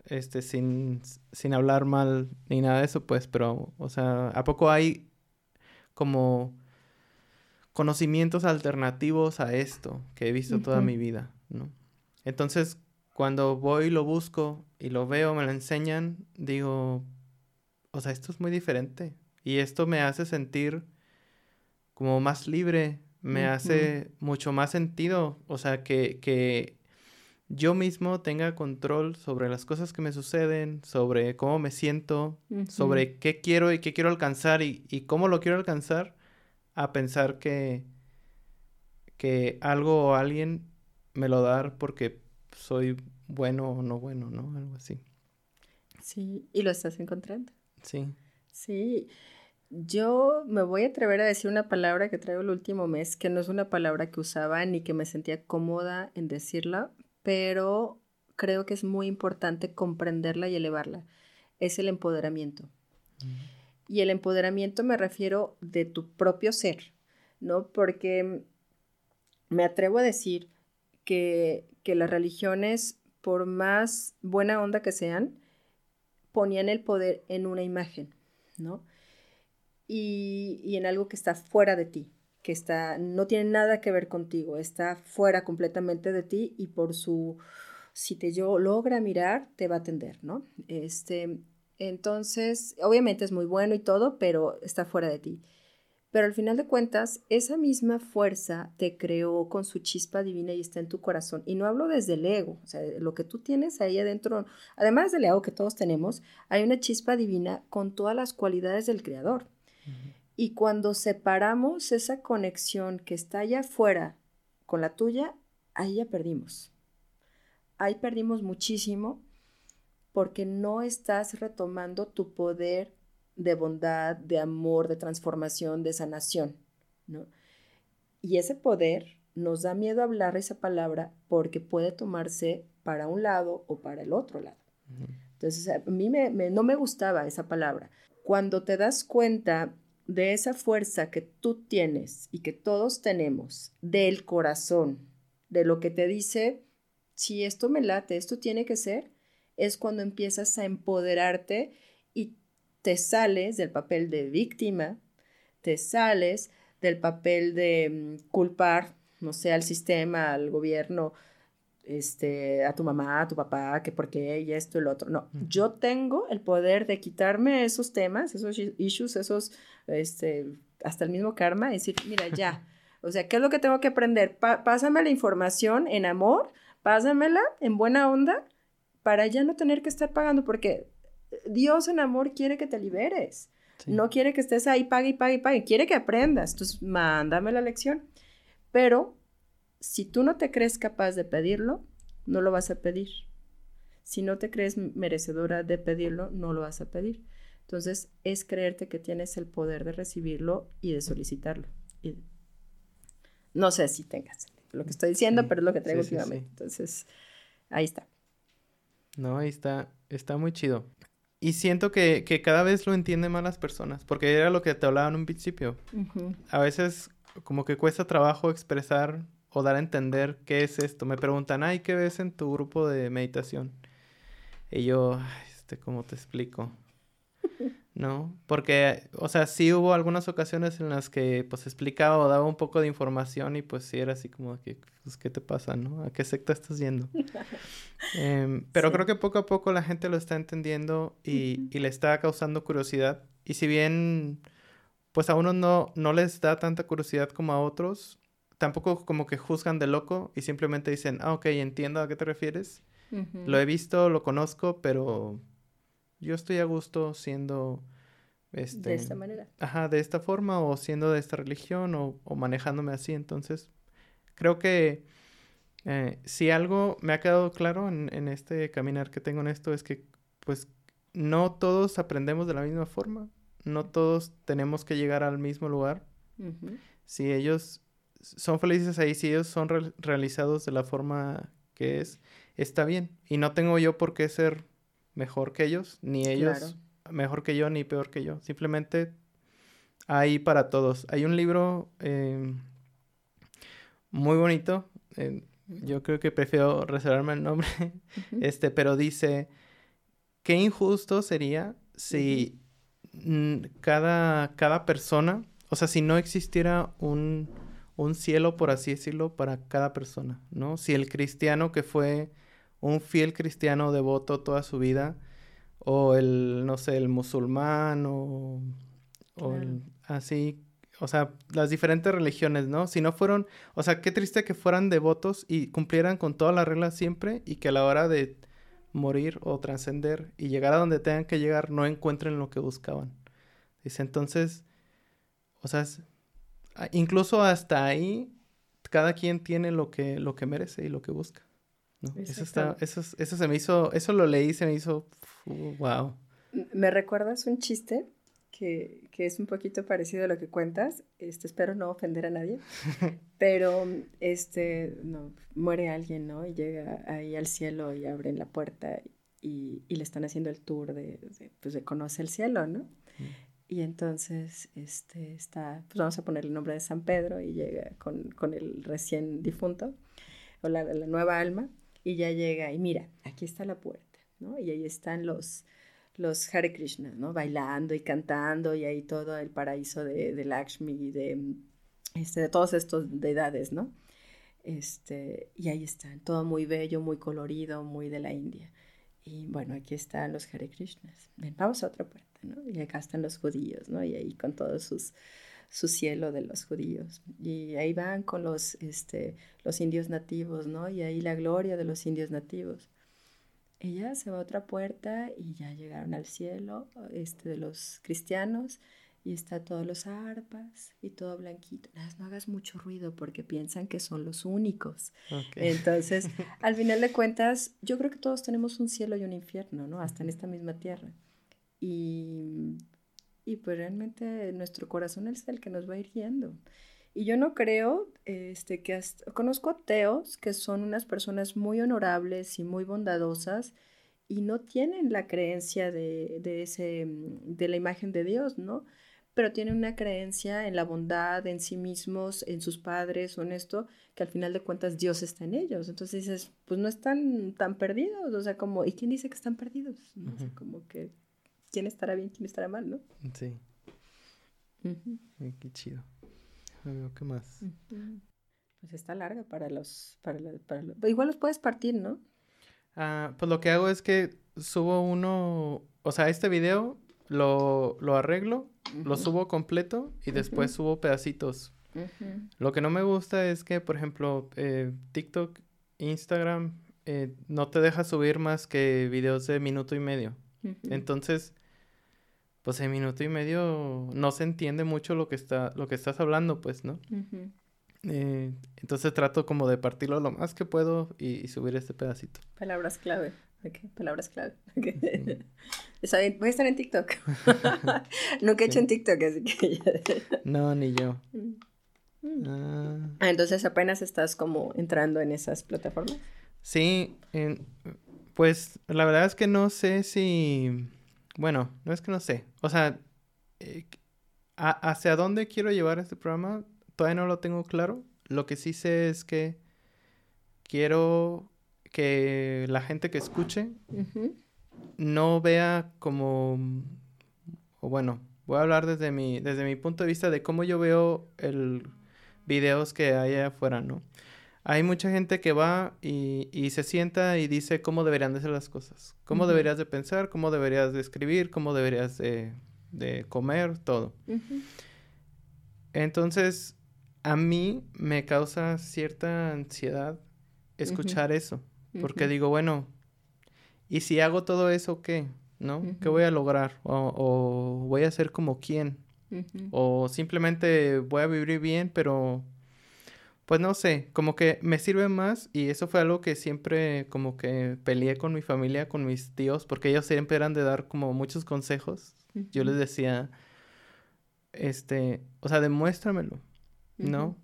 este, sin, sin hablar mal ni nada de eso, pues, pero, o sea, ¿a poco hay como conocimientos alternativos a esto que he visto toda mi vida, ¿no? Entonces, cuando voy y lo busco y lo veo, me lo enseñan, digo, o sea, esto es muy diferente. Y esto me hace sentir como más libre, me hace mucho más sentido. O sea, que, que yo mismo tenga control sobre las cosas que me suceden, sobre cómo me siento, sobre qué quiero y qué quiero alcanzar y, y, cómo lo quiero alcanzar, a pensar que, que algo o alguien me lo da porque soy bueno o no bueno, ¿no? Algo así. Sí, y lo estás encontrando. Sí. Sí. Yo me voy a atrever a decir una palabra que traigo el último mes, que no es una palabra que usaba ni que me sentía cómoda en decirla, pero creo que es muy importante comprenderla y elevarla. Es el empoderamiento. Y el empoderamiento me refiero de tu propio ser, ¿no? Porque me atrevo a decir que, que las religiones, por más buena onda que sean, ponían el poder en una imagen, ¿no? Y, en algo que está fuera de ti, que está, no tiene nada que ver contigo, está fuera completamente de ti y por su, si te yo logra mirar, te va a atender, ¿no? Este, entonces, obviamente es muy bueno y todo, pero está fuera de ti. Pero al final de cuentas, esa misma fuerza te creó con su chispa divina y está en tu corazón. Y no hablo desde el ego, o sea, lo que tú tienes ahí adentro, además del ego que todos tenemos, hay una chispa divina con todas las cualidades del Creador. Y cuando separamos esa conexión que está allá afuera con la tuya, ahí ya perdimos. Ahí perdimos muchísimo porque no estás retomando tu poder de bondad, de amor, de transformación, de sanación, ¿no? Y ese poder nos da miedo hablar esa palabra porque puede tomarse para un lado o para el otro lado. Entonces, a mí no me gustaba esa palabra cuando te das cuenta de esa fuerza que tú tienes y que todos tenemos del corazón, de lo que te dice, si esto me late, esto tiene que ser, es cuando empiezas a empoderarte y te sales del papel de víctima, te sales del papel de mm, culpar, no sé, al sistema, al gobierno, este, a tu mamá, a tu papá, que por qué y esto y lo otro. No, yo tengo el poder de quitarme esos temas, esos issues, esos, este, hasta el mismo karma, y decir, mira, ya. O sea, ¿qué es lo que tengo que aprender? pásame la información en amor, pásamela en buena onda, para ya no tener que estar pagando, porque Dios en amor quiere que te liberes. No quiere que estés ahí, pague y pague y pague. Quiere que aprendas. Entonces, mándame la lección. Pero si tú no te crees capaz de pedirlo, no lo vas a pedir. Si no te crees merecedora de pedirlo, no lo vas a pedir. Entonces, es creerte que tienes el poder de recibirlo y de solicitarlo. No sé si tengas lo que estoy diciendo, pero es lo que traigo últimamente. Entonces, ahí está. No, ahí está. Está muy chido. Y siento que, cada vez lo entienden más las personas, porque era lo que te hablaba en un principio. A veces como que cuesta trabajo expresar o dar a entender qué es esto. Me preguntan, ay, ¿qué ves en tu grupo de meditación? Y yo, este, ¿cómo te explico? ¿No? Porque, o sea, sí hubo algunas ocasiones en las que, pues, explicaba o daba un poco de información y, pues, sí era así como que, pues, ¿qué te pasa, no? ¿A qué secta estás yendo? Em, pero creo que poco a poco la gente lo está entendiendo y, y, le está causando curiosidad. Y si bien, pues, a unos no, no les da tanta curiosidad como a otros, tampoco como que juzgan de loco y simplemente dicen, ah, ok, entiendo a qué te refieres. Lo he visto, lo conozco, pero yo estoy a gusto siendo... Este, de esta manera. Ajá, de esta forma o siendo de esta religión o, manejándome así. Entonces, creo que eh, si algo me ha quedado claro en, en, este caminar que tengo en esto es que, pues, no todos aprendemos de la misma forma. No todos tenemos que llegar al mismo lugar. Si ellos son felices ahí, si ellos son realizados de la forma que es, está bien. Y no tengo yo por qué ser mejor que ellos, ni ellos mejor que yo, ni peor que yo. Simplemente hay para todos. Hay un libro em, muy bonito. Em, yo creo que prefiero reservarme el nombre. este, pero dice, qué injusto sería si cada, cada persona, o sea, si no existiera un un cielo, por así decirlo, para cada persona, ¿no? Si el cristiano que fue un fiel cristiano devoto toda su vida, o el, no sé, el musulmán, o, así, o sea, las diferentes religiones, ¿no? Si no fueron, o sea, qué triste que fueran devotos y cumplieran con todas las reglas siempre y que a la hora de morir o trascender y llegar a donde tengan que llegar no encuentren lo que buscaban. Dice, entonces, o sea, incluso hasta ahí, cada quien tiene lo que, lo que merece y lo que busca. Eso, está, eso, eso se me hizo, eso lo leí, se me hizo, wow. ¿Me recuerdas un chiste que, que, es un poquito parecido a lo que cuentas. Este, espero no ofender a nadie, pero este, no, muere alguien, ¿no? Y llega ahí al cielo y abren la puerta y, y le están haciendo el tour de, pues de conoce el cielo, ¿no? Mm. Y entonces este, está, pues vamos a poner el nombre de San Pedro y llega con, con el recién difunto o la, la, nueva alma y ya llega y mira, aquí está la puerta, ¿no? Y ahí están los, los Hare Krishna, ¿no? Bailando y cantando y ahí todo el paraíso de, de Lakshmi, de, este, de todos estos ¿no? Este, y ahí están, todo muy bello, muy colorido, muy de la India. Y bueno, aquí están los Hare Krishnas. Ven, vamos a otra puerta, ¿no? Y acá están los judíos, ¿no? Y ahí con todo sus, su cielo de los judíos. Y ahí van con los, este, los indios nativos, ¿no? Y ahí la gloria de los indios nativos. Ella se va a otra puerta y ya llegaron al cielo este, de los cristianos y está todos los arpas y todo blanquito. No hagas mucho ruido porque piensan que son los únicos. Entonces, al final de cuentas, yo creo que todos tenemos un cielo y un infierno, ¿no? Hasta en esta misma tierra. Y, y pues realmente nuestro corazón es el que nos va a ir guiando. Y yo no creo este, que conozco ateos que son unas personas muy honorables y muy bondadosas y no tienen la creencia de, de, ese, de la imagen de Dios, ¿no? Pero tienen una creencia en la bondad, en sí mismos, en sus padres, o en esto, que al final de cuentas Dios está en ellos. Entonces dices, pues no están tan perdidos, o sea, como, ¿y quién dice que están perdidos? como que, ¿quién estará bien, quién estará mal, no? Sí. Qué chido. ¿Qué más? Pues está larga para los, para, para Igual los puedes partir, ¿no? Ah, pues lo que hago es que subo uno, o sea, este video lo, lo arreglo, lo subo completo y después subo pedacitos. Lo que no me gusta es que, por ejemplo, eh, TikTok, Instagram, eh, no te deja subir más que videos de minuto y medio. Entonces, pues en minuto y medio no se entiende mucho lo que está, lo que estás hablando, pues, ¿no? Eh, entonces trato como de partirlo lo más que puedo y subir este pedacito. Palabras clave. Palabras clave. Voy a estar en TikTok. Nunca he hecho en TikTok, así que No, ni yo. Mm. Ah. ah. entonces apenas estás como entrando en esas plataformas. Sí, pues la verdad es que no sé si... Bueno, no es que no sé. O sea, eh, hacia dónde quiero llevar este programa todavía no lo tengo claro. Lo que sí sé es que quiero que la gente que escuche no vea como, o bueno, voy a hablar desde mi, desde mi punto de vista de cómo yo veo el videos que hay afuera, ¿no? Hay mucha gente que va y, y se sienta y dice cómo deberían de ser las cosas, cómo deberías de pensar, cómo deberías de escribir, cómo deberías de, de comer, todo. Entonces, a mí me causa cierta ansiedad escuchar eso. Porque digo, bueno, ¿y si hago todo eso qué? ¿No? ¿Qué voy a lograr? O, voy a ser como quién. O simplemente voy a vivir bien, pero pues no sé, como que me sirve más y eso fue algo que siempre como que peleé con mi familia, con mis tíos, porque ellos siempre eran de dar como muchos consejos. Yo les decía, este, o sea, demuéstramelo, ¿no?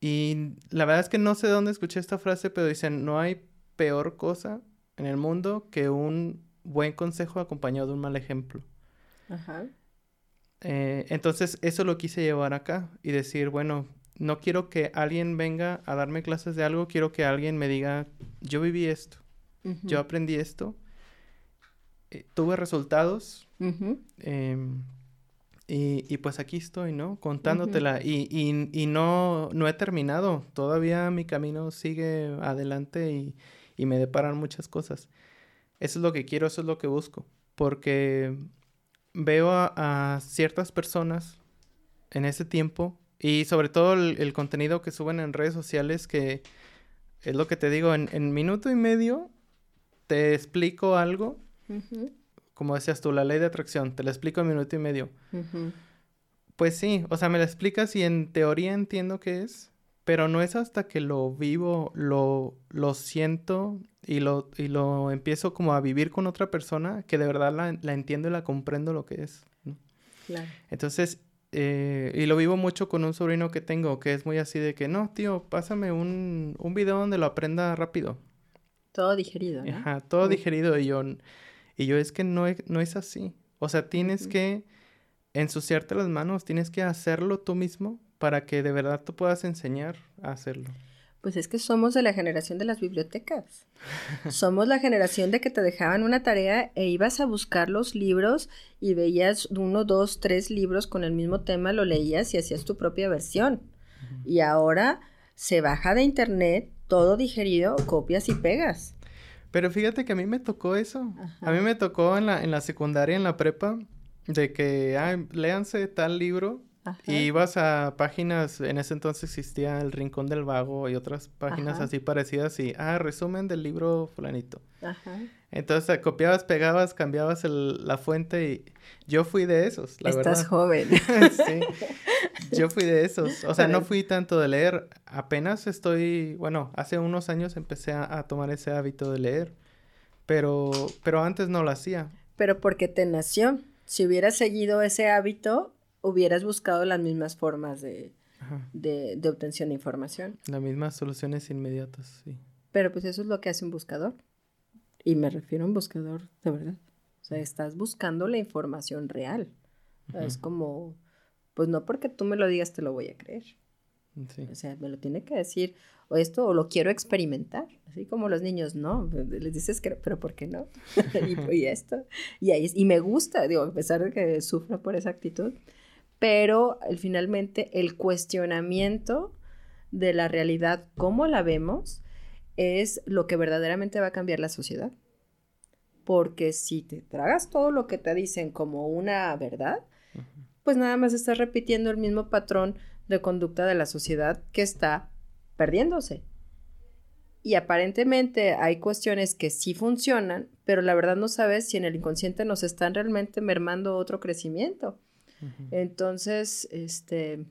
Y la verdad es que no sé dónde escuché esta frase, pero dicen, no hay peor cosa en el mundo que un buen consejo acompañado de un mal ejemplo. Ajá. Eh, entonces, eso lo quise llevar acá y decir, bueno, no quiero que alguien venga a darme clases de algo, quiero que alguien me diga, yo viví esto, yo aprendí esto, eh, tuve resultados, em, y, y, pues aquí estoy, ¿no? Contándotela. y, y, y, no, no he terminado. Todavía mi camino sigue adelante y, y me deparan muchas cosas. Eso es lo que quiero, eso es lo que busco, porque veo a, ciertas personas en ese tiempo y sobre todo el, contenido que suben en redes sociales que es lo que te digo, en, minuto y medio te explico algo, como decías tú, la ley de atracción, te la explico en minuto y medio. Pues sí, o sea, me la explicas y en teoría entiendo qué es, pero no es hasta que lo vivo, lo, lo siento y lo, y lo empiezo como a vivir con otra persona que de verdad la, entiendo y la comprendo lo que es. Claro. Entonces, eh, y lo vivo mucho con un sobrino que tengo, que es muy así de que, no, tío, pásame un, un video donde lo aprenda rápido. Todo digerido, ¿no? Ajá, todo digerido. Y yo, y yo es que no, no es así. O sea, tienes que ensuciarte las manos, tienes que hacerlo tú mismo para que de verdad tú puedas enseñar a hacerlo. Pues es que somos de la generación de las bibliotecas. somos la generación de que te dejaban una tarea e ibas a buscar los libros y veías uno, dos, tres libros con el mismo tema, lo leías y hacías tu propia versión. Y ahora se baja de internet, todo digerido, copias y pegas. Pero fíjate que a mí me tocó eso. A mí me tocó en la, en la secundaria, en la prepa, de que, ah, léanse tal libro y ibas a páginas, en ese entonces existía El Rincón del Vago y otras páginas así parecidas y, ah, resumen del libro fulanito. Ajá. Entonces copiabas, pegabas, cambiabas la fuente y yo fui de esos, la Estás joven. sí, yo fui de esos. O sea, no fui tanto de leer, apenas estoy, bueno, hace unos años empecé a, a tomar ese hábito de leer, pero, pero antes no lo hacía. Pero porque te nació. Si hubieras seguido ese hábito, hubieras buscado las mismas formas de, de, de, obtención de información. Las mismas soluciones inmediatas, sí. Pero pues eso es lo que hace un buscador. Y me refiero a un buscador de verdad. O sea, estás buscando la información real. Es como, pues no porque tú me lo digas te lo voy a creer. Sí. O sea, me lo tiene que decir o esto o lo quiero experimentar. Así como los niños, no, les dices que, pero ¿por qué no? y, y, esto. Y, ahí, y me gusta, digo, a pesar de que sufra por esa actitud, pero finalmente el cuestionamiento de la realidad como la vemos es lo que verdaderamente va a cambiar la sociedad. Porque si te tragas todo lo que te dicen como una verdad, pues nada más estás repitiendo el mismo patrón de conducta de la sociedad que está perdiéndose. Y aparentemente hay cuestiones que sí funcionan, pero la verdad no sabes si en el inconsciente nos están realmente mermando otro crecimiento. Entonces, este,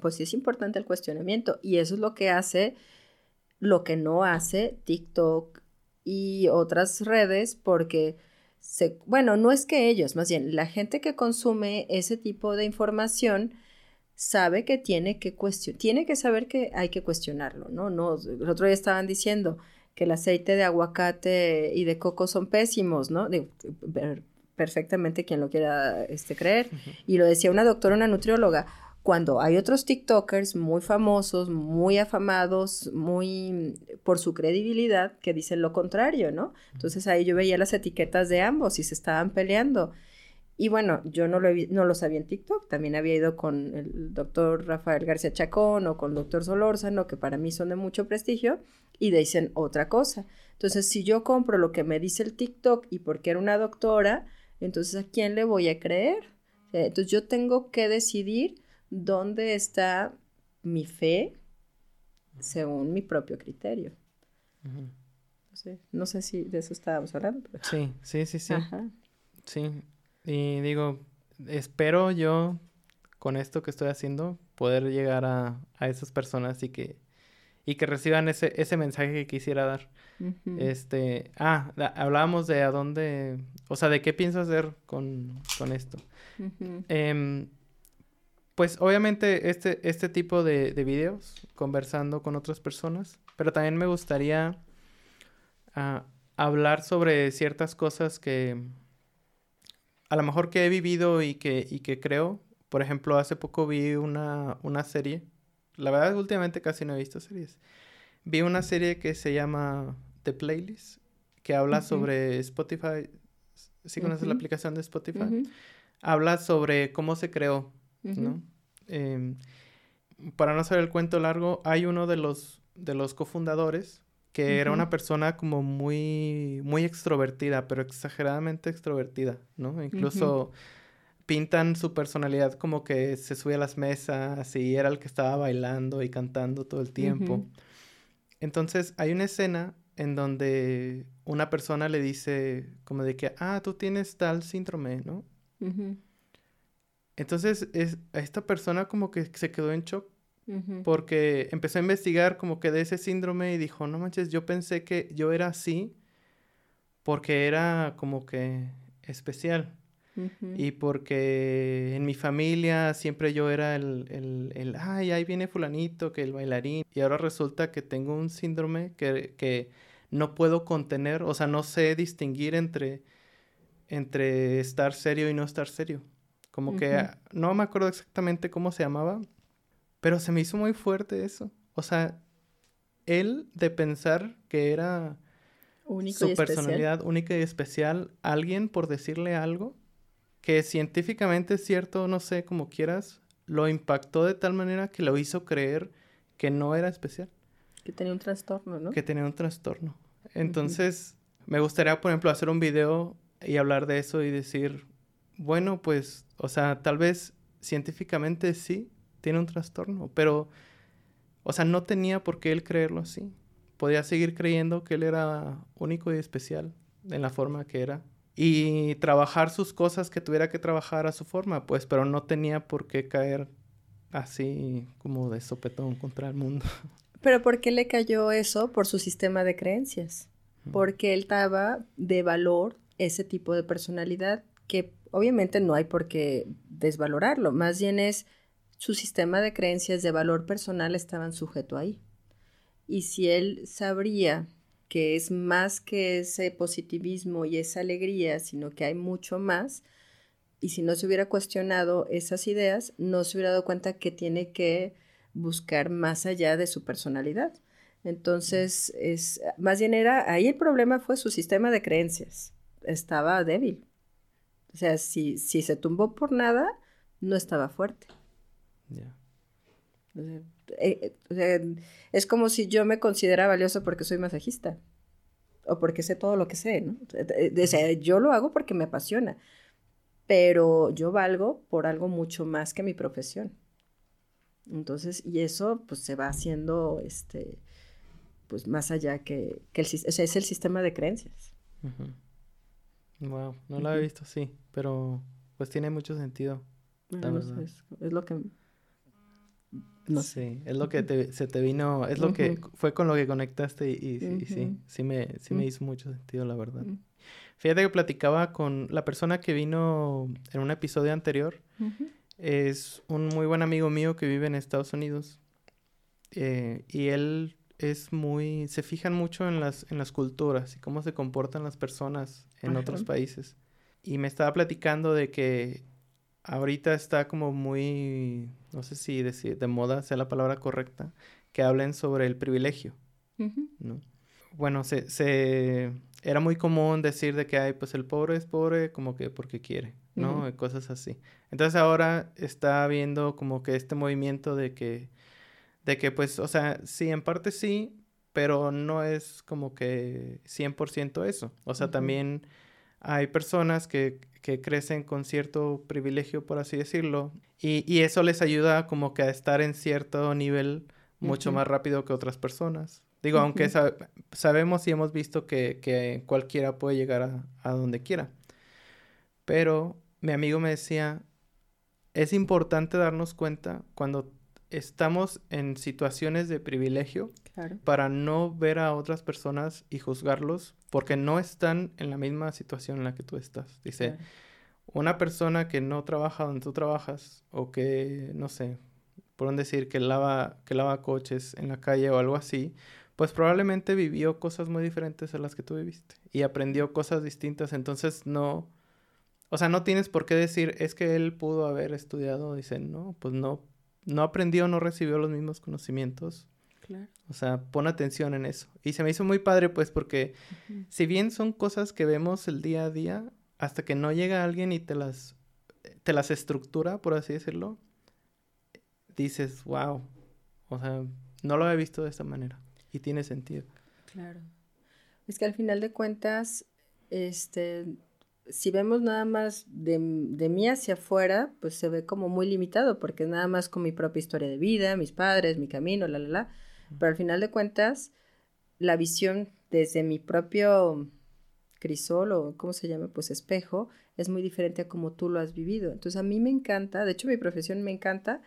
pues sí es importante el cuestionamiento y eso es lo que hace, lo que no hace TikTok y otras redes porque... Se, bueno, no es que ellos, más bien la gente que consume ese tipo de información sabe que tiene que cuestionar, tiene que saber que hay que cuestionarlo, ¿no? No, el otro día estaban diciendo que el aceite de aguacate y de coco son pésimos, ¿no? Perfectamente quien lo quiera este, creer. Y lo decía una doctora, una nutrióloga, cuando hay otros TikTokers muy famosos, muy afamados, muy por su credibilidad, que dicen lo contrario, ¿no? Entonces ahí yo veía las etiquetas de ambos y se estaban peleando. Y bueno, yo no lo, no lo sabía en TikTok, también había ido con el doctor Rafael García Chacón o con el doctor Solórzano, que para mí son de mucho prestigio, y dicen otra cosa. Entonces, si yo compro lo que me dice el TikTok y porque era una doctora, entonces, ¿a quién le voy a creer? Entonces, yo tengo que decidir dónde está mi fe según mi propio criterio. no sé si de eso estábamos hablando. Sí, sí, sí, sí. Sí, y digo, espero yo con esto que estoy haciendo poder llegar a, a esas personas y que, y que reciban ese, ese mensaje que quisiera dar. Este, ah, hablábamos de a dónde, o sea, de qué pienso hacer con, con esto. Em, pues obviamente este, este tipo de, de, videos, conversando con otras personas, pero también me gustaría ah, hablar sobre ciertas cosas que a lo mejor que he vivido y que, y que creo. Por ejemplo, hace poco vi una, una serie. La verdad, últimamente casi no he visto series Vi una serie que se llama The Playlist, que habla sobre Spotify. ¿Sí conoces la aplicación de Spotify? Habla sobre cómo se creó, ¿no? Em, para no hacer el cuento largo, hay uno de los, de los cofundadores que era una persona como muy, muy extrovertida, pero exageradamente extrovertida, ¿no? Incluso pintan su personalidad como que se sube a las mesas y era el que estaba bailando y cantando todo el tiempo. Entonces hay una escena en donde una persona le dice como de que, ah, tú tienes tal síndrome, ¿no? Entonces es, esta persona como que se quedó en shock porque empezó a investigar como que de ese síndrome y dijo, no manches, yo pensé que yo era así porque era como que especial. Y porque en mi familia siempre yo era el, el, el, ay, ahí viene fulanito, que el bailarín, y ahora resulta que tengo un síndrome que, que no puedo contener, o sea, no sé distinguir entre, entre estar serio y no estar serio. Como que no me acuerdo exactamente cómo se llamaba, pero se me hizo muy fuerte eso. O sea, él de pensar que era su personalidad única y especial, alguien por decirle algo que científicamente es cierto, no sé, como quieras, lo impactó de tal manera que lo hizo creer que no era especial. Que tenía un trastorno, ¿no? Que tenía un trastorno. Entonces, me gustaría, por ejemplo, hacer un video y hablar de eso y decir, bueno, pues, o sea, tal vez científicamente sí tiene un trastorno, pero, o sea, no tenía por qué él creerlo así. Podía seguir creyendo que él era único y especial en la forma que era y trabajar sus cosas que tuviera que trabajar a su forma, pues, pero no tenía por qué caer así como de sopetón contra el mundo. Pero ¿por qué le cayó eso? Por su sistema de creencias. Porque él daba de valor ese tipo de personalidad que obviamente no hay por qué desvalorarlo, más bien es su sistema de creencias de valor personal estaban sujeto ahí. Y si él sabría que es más que ese positivismo y esa alegría, sino que hay mucho más. Y si no se hubiera cuestionado esas ideas, no se hubiera dado cuenta que tiene que buscar más allá de su personalidad. Entonces, es, más bien era, ahí el problema fue su sistema de creencias. Estaba débil. O sea, si, si se tumbó por nada, no estaba fuerte. Es como si yo me considera valioso porque soy masajista o porque sé todo lo que sé, ¿no? O sea, yo lo hago porque me apasiona, pero yo valgo por algo mucho más que mi profesión. Entonces, y eso pues se va haciendo, este, pues más allá que, que el, o sea, es el sistema de creencias. Wow, no lo había visto así, pero pues tiene mucho sentido. es, lo que no sé, es lo que se te vino, es lo que fue con lo que conectaste y, sí, sí me, sí me hizo mucho sentido, la verdad. Fíjate que platicaba con la persona que vino en un episodio anterior. Es un muy buen amigo mío que vive en Estados Unidos. Eh, y él es muy, se fijan mucho en las, en las culturas y cómo se comportan las personas en otros países. Y me estaba platicando de que ahorita está como muy, no sé si decir, de moda sea la palabra correcta, que hablen sobre el privilegio, ¿no? Bueno, se, se, era muy común decir de que, ay, pues el pobre es pobre como que porque quiere, ¿no? Cosas así. Entonces ahora está habiendo como que este movimiento de que, de que pues, o sea, sí, en parte sí, pero no es como que 100% eso. O sea, también hay personas que que crecen con cierto privilegio, por así decirlo, y, eso les ayuda como que a estar en cierto nivel mucho más rápido que otras personas. Digo, aunque sabemos y hemos visto que, cualquiera puede llegar a, a, donde quiera. Pero mi amigo me decía, es importante darnos cuenta cuando estamos en situaciones de privilegio para no ver a otras personas y juzgarlos porque no están en la misma situación en la que tú estás. Dice, una persona que no trabaja donde tú trabajas o que, no sé, por un decir que lava, que lava coches en la calle o algo así, pues probablemente vivió cosas muy diferentes a las que tú viviste y aprendió cosas distintas. Entonces no, o sea, no tienes por qué decir, es que él pudo haber estudiado. Dicen, no, pues no, no aprendió, no recibió los mismos conocimientos. Claro. O sea, pon atención en eso. Y se me hizo muy padre, pues, porque si bien son cosas que vemos el día a día, hasta que no llega alguien y te las, te las estructura, por así decirlo, dices, wow, o sea, no lo había visto de esta manera. Y tiene sentido. Claro. Es que al final de cuentas, este, si vemos nada más de, de, mí hacia afuera, pues se ve como muy limitado, porque nada más con mi propia historia de vida, mis padres, mi camino, la, la, la. Pero al final de cuentas, la visión desde mi propio crisol o cómo se llama, pues espejo, es muy diferente a como tú lo has vivido. Entonces a mí me encanta, de hecho mi profesión me encanta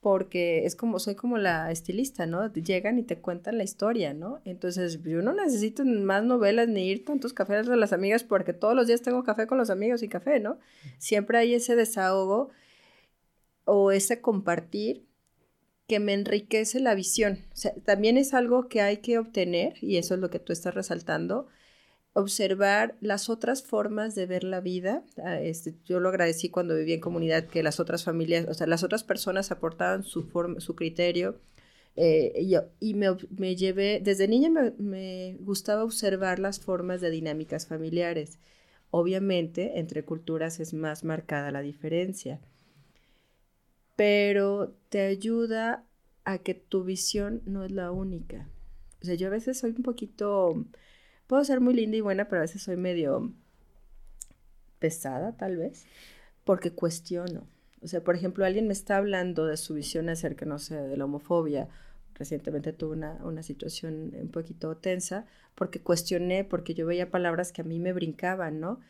porque es como, soy como la estilista, ¿no? Llegan y te cuentan la historia, ¿no? Entonces, yo no necesito más novelas ni ir tantos cafés de las amigas porque todos los días tengo café con los amigos y café, ¿no? Siempre hay ese desahogo o ese compartir que me enriquece la visión. O sea, también es algo que hay que obtener, y eso es lo que tú estás resaltando, observar las otras formas de ver la vida. Ah, este, yo lo agradecí cuando viví en comunidad que las otras familias, o sea, las otras personas aportaban su, forma, su criterio. Eh, y, y me, me, llevé, desde niña me, me, gustaba observar las formas de dinámicas familiares. Obviamente, entre culturas es más marcada la diferencia, pero te ayuda a que tu visión no es la única. O sea, yo a veces soy un poquito puedo ser muy linda y buena, pero a veces soy medio pesada, tal vez, porque cuestiono. O sea, por ejemplo, alguien me está hablando de su visión acerca, no sé, de la homofobia. Recientemente tuve una, situación un poquito tensa porque cuestioné, porque yo veía palabras que a mí me brincaban, ¿no?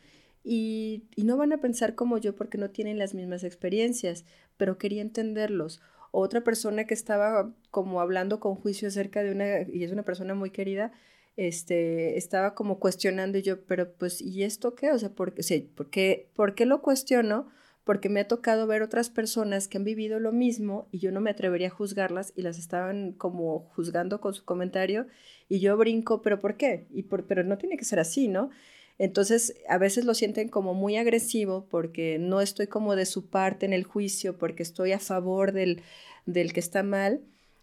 Y, y, no van a pensar como yo porque no tienen las mismas experiencias, pero quería entenderlos. Otra persona que estaba como hablando con juicio acerca de una, y es una persona muy querida, este, estaba como cuestionando y yo, pero pues, ¿y esto qué? O sea, ¿por ¿por qué, ¿por qué lo cuestiono? Porque me ha tocado ver otras personas que han vivido lo mismo y yo no me atrevería a juzgarlas y las estaban como juzgando con su comentario y yo brinco, pero ¿por qué? Y por, pero no tiene que ser así, ¿no? Entonces, a veces lo sienten como muy agresivo porque no estoy como de su parte en el juicio, porque estoy a favor del, del que está mal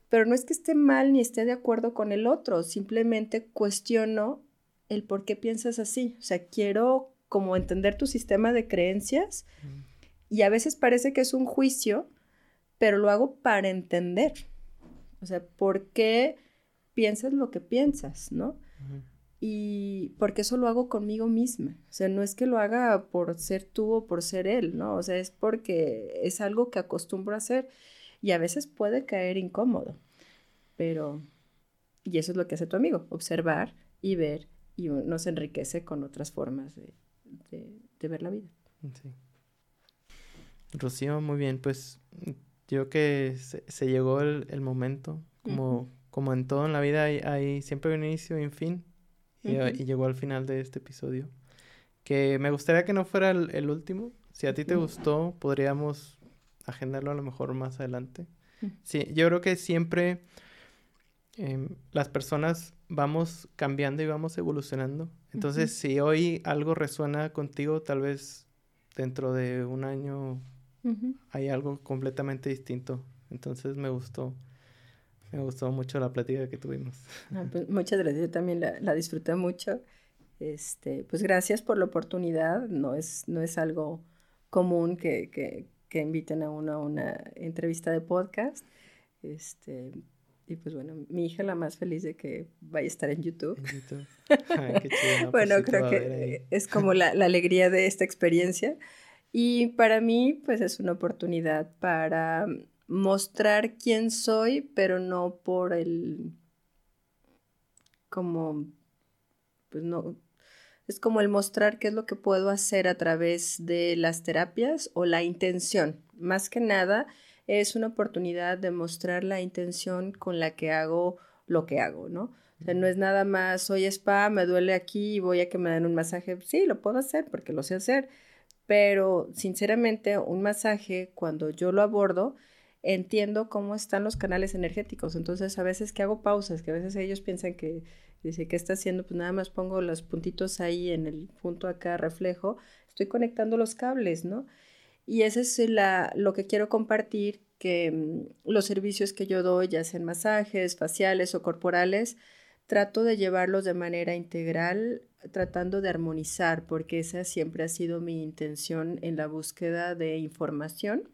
pero no es que esté mal ni esté de acuerdo con el otro, simplemente cuestiono el por qué piensas así. O sea, quiero como entender tu sistema de creencias y a veces parece que es un juicio, pero lo hago para entender. O sea, ¿por qué piensas lo que piensas, no? Y porque eso lo hago conmigo misma. O sea, no es que lo haga por ser tú o por ser él, ¿no? O sea, es porque es algo que acostumbro a hacer y a veces puede caer incómodo, pero, y eso es lo que hace tu amigo, observar y ver y nos enriquece con otras formas de, ver la vida. Sí. Rocío, muy bien, pues yo que se, llegó el, momento, como, como en todo en la vida hay, siempre un inicio y un fin, y, llegó al final de este episodio, que me gustaría que no fuera el último, si a ti te gustó, podríamos agendarlo a lo mejor más adelante. Sí, yo creo que siempre em, las personas vamos cambiando y vamos evolucionando. Entonces, si hoy algo resuena contigo, tal vez dentro de un año hay algo completamente distinto. Entonces, me gustó. Me gustó mucho la plática que tuvimos. Ah, pues, muchas gracias, yo también la, la, disfruté mucho. Este, pues gracias por la oportunidad, no es, no es algo común que, que, que inviten a uno a una entrevista de podcast. Este, y pues bueno, mi hija la más feliz de que vaya a estar en YouTube. En YouTube. qué chido, pues bueno, creo que es como la, la, alegría de esta experiencia. Y para mí, pues es una oportunidad para mostrar quién soy, pero no por el, como, pues no, es como el mostrar qué es lo que puedo hacer a través de las terapias o la intención. Más que nada, es una oportunidad de mostrar la intención con la que hago lo que hago, ¿no? O sea, no es nada más, soy spa, me duele aquí y voy a que me den un masaje. Sí, lo puedo hacer porque lo sé hacer, pero sinceramente un masaje, cuando yo lo abordo, entiendo cómo están los canales energéticos. Entonces, a veces que hago pausas, que a veces ellos piensan que Dice, ¿qué está haciendo? Pues nada más pongo los puntitos ahí en el punto acá reflejo. Estoy conectando los cables, ¿no? Y ese es la, lo que quiero compartir, que mm, los servicios que yo doy, ya sean masajes, faciales o corporales, trato de llevarlos de manera integral, tratando de armonizar, porque esa siempre ha sido mi intención en la búsqueda de información.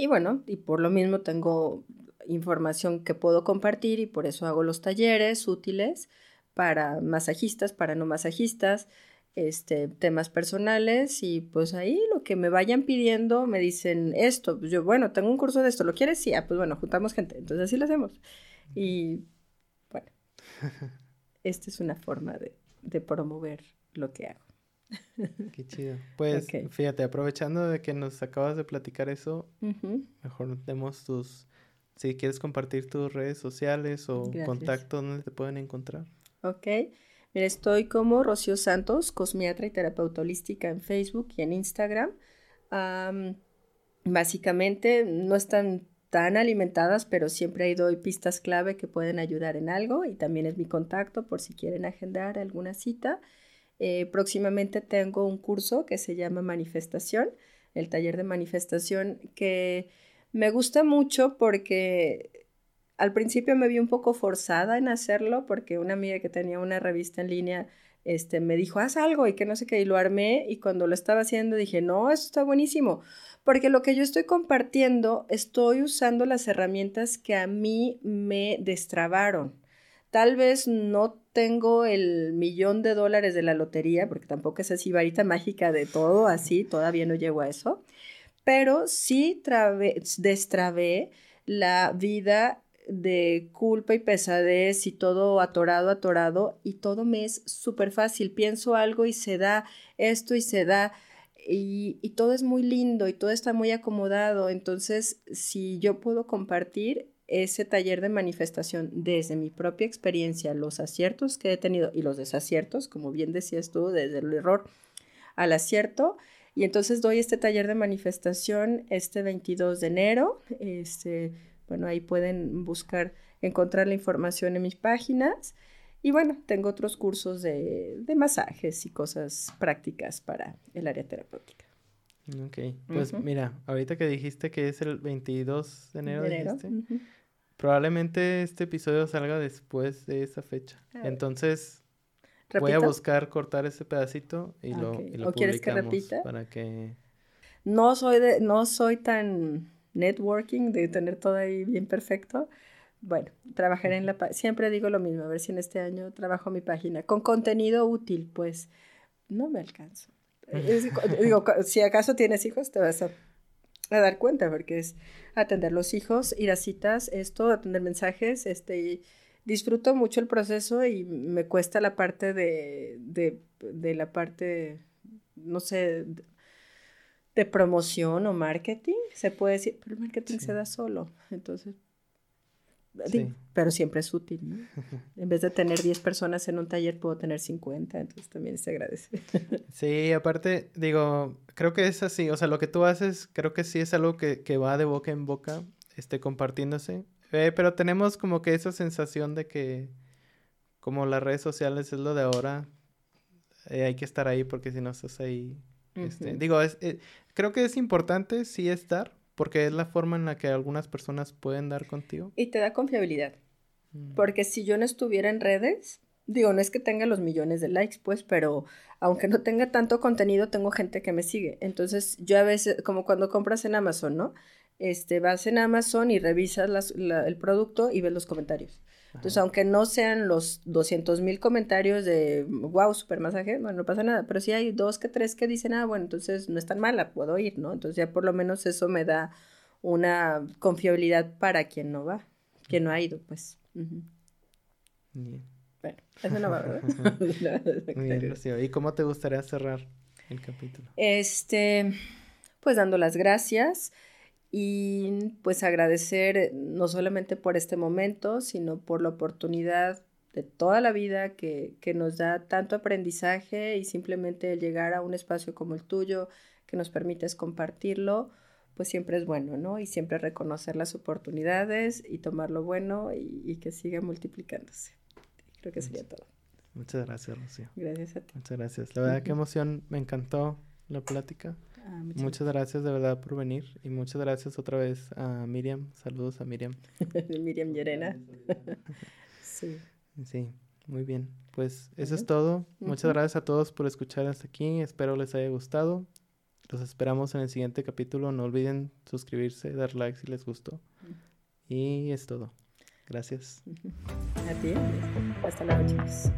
Y bueno, y por lo mismo tengo información que puedo compartir y por eso hago los talleres útiles para masajistas, para no masajistas, este, temas personales y pues ahí lo que me vayan pidiendo me dicen esto, pues yo bueno, tengo un curso de esto, ¿lo quieres? Sí, ah, pues bueno, juntamos gente, entonces así lo hacemos. Y bueno, esta es una forma de, de promover lo que hago. Qué chido. Pues fíjate, aprovechando de que nos acabas de platicar eso, mejor demos tus, si quieres compartir tus redes sociales o contacto donde te pueden encontrar. Ok. Mira, estoy como Rocío Santos, cosmiatra y terapeuta holística en Facebook y en Instagram. básicamente no están tan alimentadas, pero siempre ahí doy pistas clave que pueden ayudar en algo y también es mi contacto por si quieren agendar alguna cita. Eh, próximamente tengo un curso que se llama Manifestación, el taller de manifestación, que me gusta mucho porque al principio me vi un poco forzada en hacerlo porque una amiga que tenía una revista en línea este, me dijo, haz algo y que no sé qué, y lo armé y cuando lo estaba haciendo dije, no, esto está buenísimo, porque lo que yo estoy compartiendo, estoy usando las herramientas que a mí me destrabaron. Tal vez no tengo el millón de dólares de la lotería, porque tampoco es así varita mágica de todo, así, todavía no llego a eso, pero sí destrabé la vida de culpa y pesadez y todo atorado, atorado, y todo me es súper fácil. Pienso algo y se da esto y se da, y, todo es muy lindo y todo está muy acomodado. Entonces, si yo puedo compartir ese taller de manifestación desde mi propia experiencia, los aciertos que he tenido y los desaciertos, como bien decías tú, desde el error al acierto. Y entonces doy este taller de manifestación este 22 de enero. Este, bueno, ahí pueden buscar, encontrar la información en mis páginas. Y bueno, tengo otros cursos de, de masajes y cosas prácticas para el área terapéutica. Ok, pues mira, ahorita que dijiste que es el 22 de enero, de enero. Probablemente este episodio salga después de esa fecha. Entonces, voy a buscar cortar ese pedacito y lo, y lo ¿O quieres que repita? Para que... No soy, de, no soy tan networking de tener todo ahí bien perfecto. Bueno, trabajaré en la... Siempre digo lo mismo, a ver si en este año trabajo mi página. Con contenido útil, pues no me alcanzo. digo, si acaso tienes hijos, te vas a a dar cuenta, porque es atender los hijos, ir a citas, esto, atender mensajes, este, disfruto mucho el proceso y me cuesta la parte de, de, de la parte, no sé, de, promoción o marketing, se puede decir, pero el marketing se da solo, entonces pero siempre es útil, ¿no? En vez de tener 10 personas en un taller, puedo tener 50, entonces también se agradece. Sí, aparte, digo, creo que es así, o sea, lo que tú haces, creo que sí es algo que, que va de boca en boca, este, compartiéndose, eh, pero tenemos como que esa sensación de que, como las redes sociales es lo de ahora, eh, hay que estar ahí porque si no estás ahí, este, digo, es, eh, creo que es importante sí estar, porque es la forma en la que algunas personas pueden dar contigo. Y te da confiabilidad. Mm. Porque si yo no estuviera en redes, digo, no es que tenga los millones de likes, pues, pero aunque no tenga tanto contenido, tengo gente que me sigue. Entonces, yo a veces, como cuando compras en Amazon, ¿no? Este, vas en Amazon y revisas el producto y ves los comentarios. Entonces, aunque no sean los 200 mil comentarios de wow, super masaje, bueno, no pasa nada, pero si hay dos que tres que dicen, ah, bueno, entonces no es tan mala, puedo ir, ¿no? Entonces ya por lo menos eso me da una confiabilidad para quien no va, quien no ha ido, pues. Bueno, eso no va, ¿verdad? ¿Y cómo te gustaría cerrar el capítulo? Este, pues dando las gracias y pues agradecer no solamente por este momento, sino por la oportunidad de toda la vida que, que, nos da tanto aprendizaje y simplemente el llegar a un espacio como el tuyo que nos permites compartirlo, pues siempre es bueno, ¿no? Y siempre reconocer las oportunidades y tomar lo bueno y, y que siga multiplicándose. Creo que sería todo. Muchas gracias, Rocío. Gracias a ti. Muchas gracias. La verdad, qué emoción. Me encantó la plática. Ah, muchas, gracias de verdad por venir y muchas gracias otra vez a Miriam. Saludos a Miriam. Miriam Llerena. sí. Sí, muy bien. Pues eso es todo. Muchas gracias a todos por escuchar hasta aquí. Espero les haya gustado. Los esperamos en el siguiente capítulo. No olviden suscribirse, dar like si les gustó. Y es todo. Gracias. A ti. Hasta luego, chicos.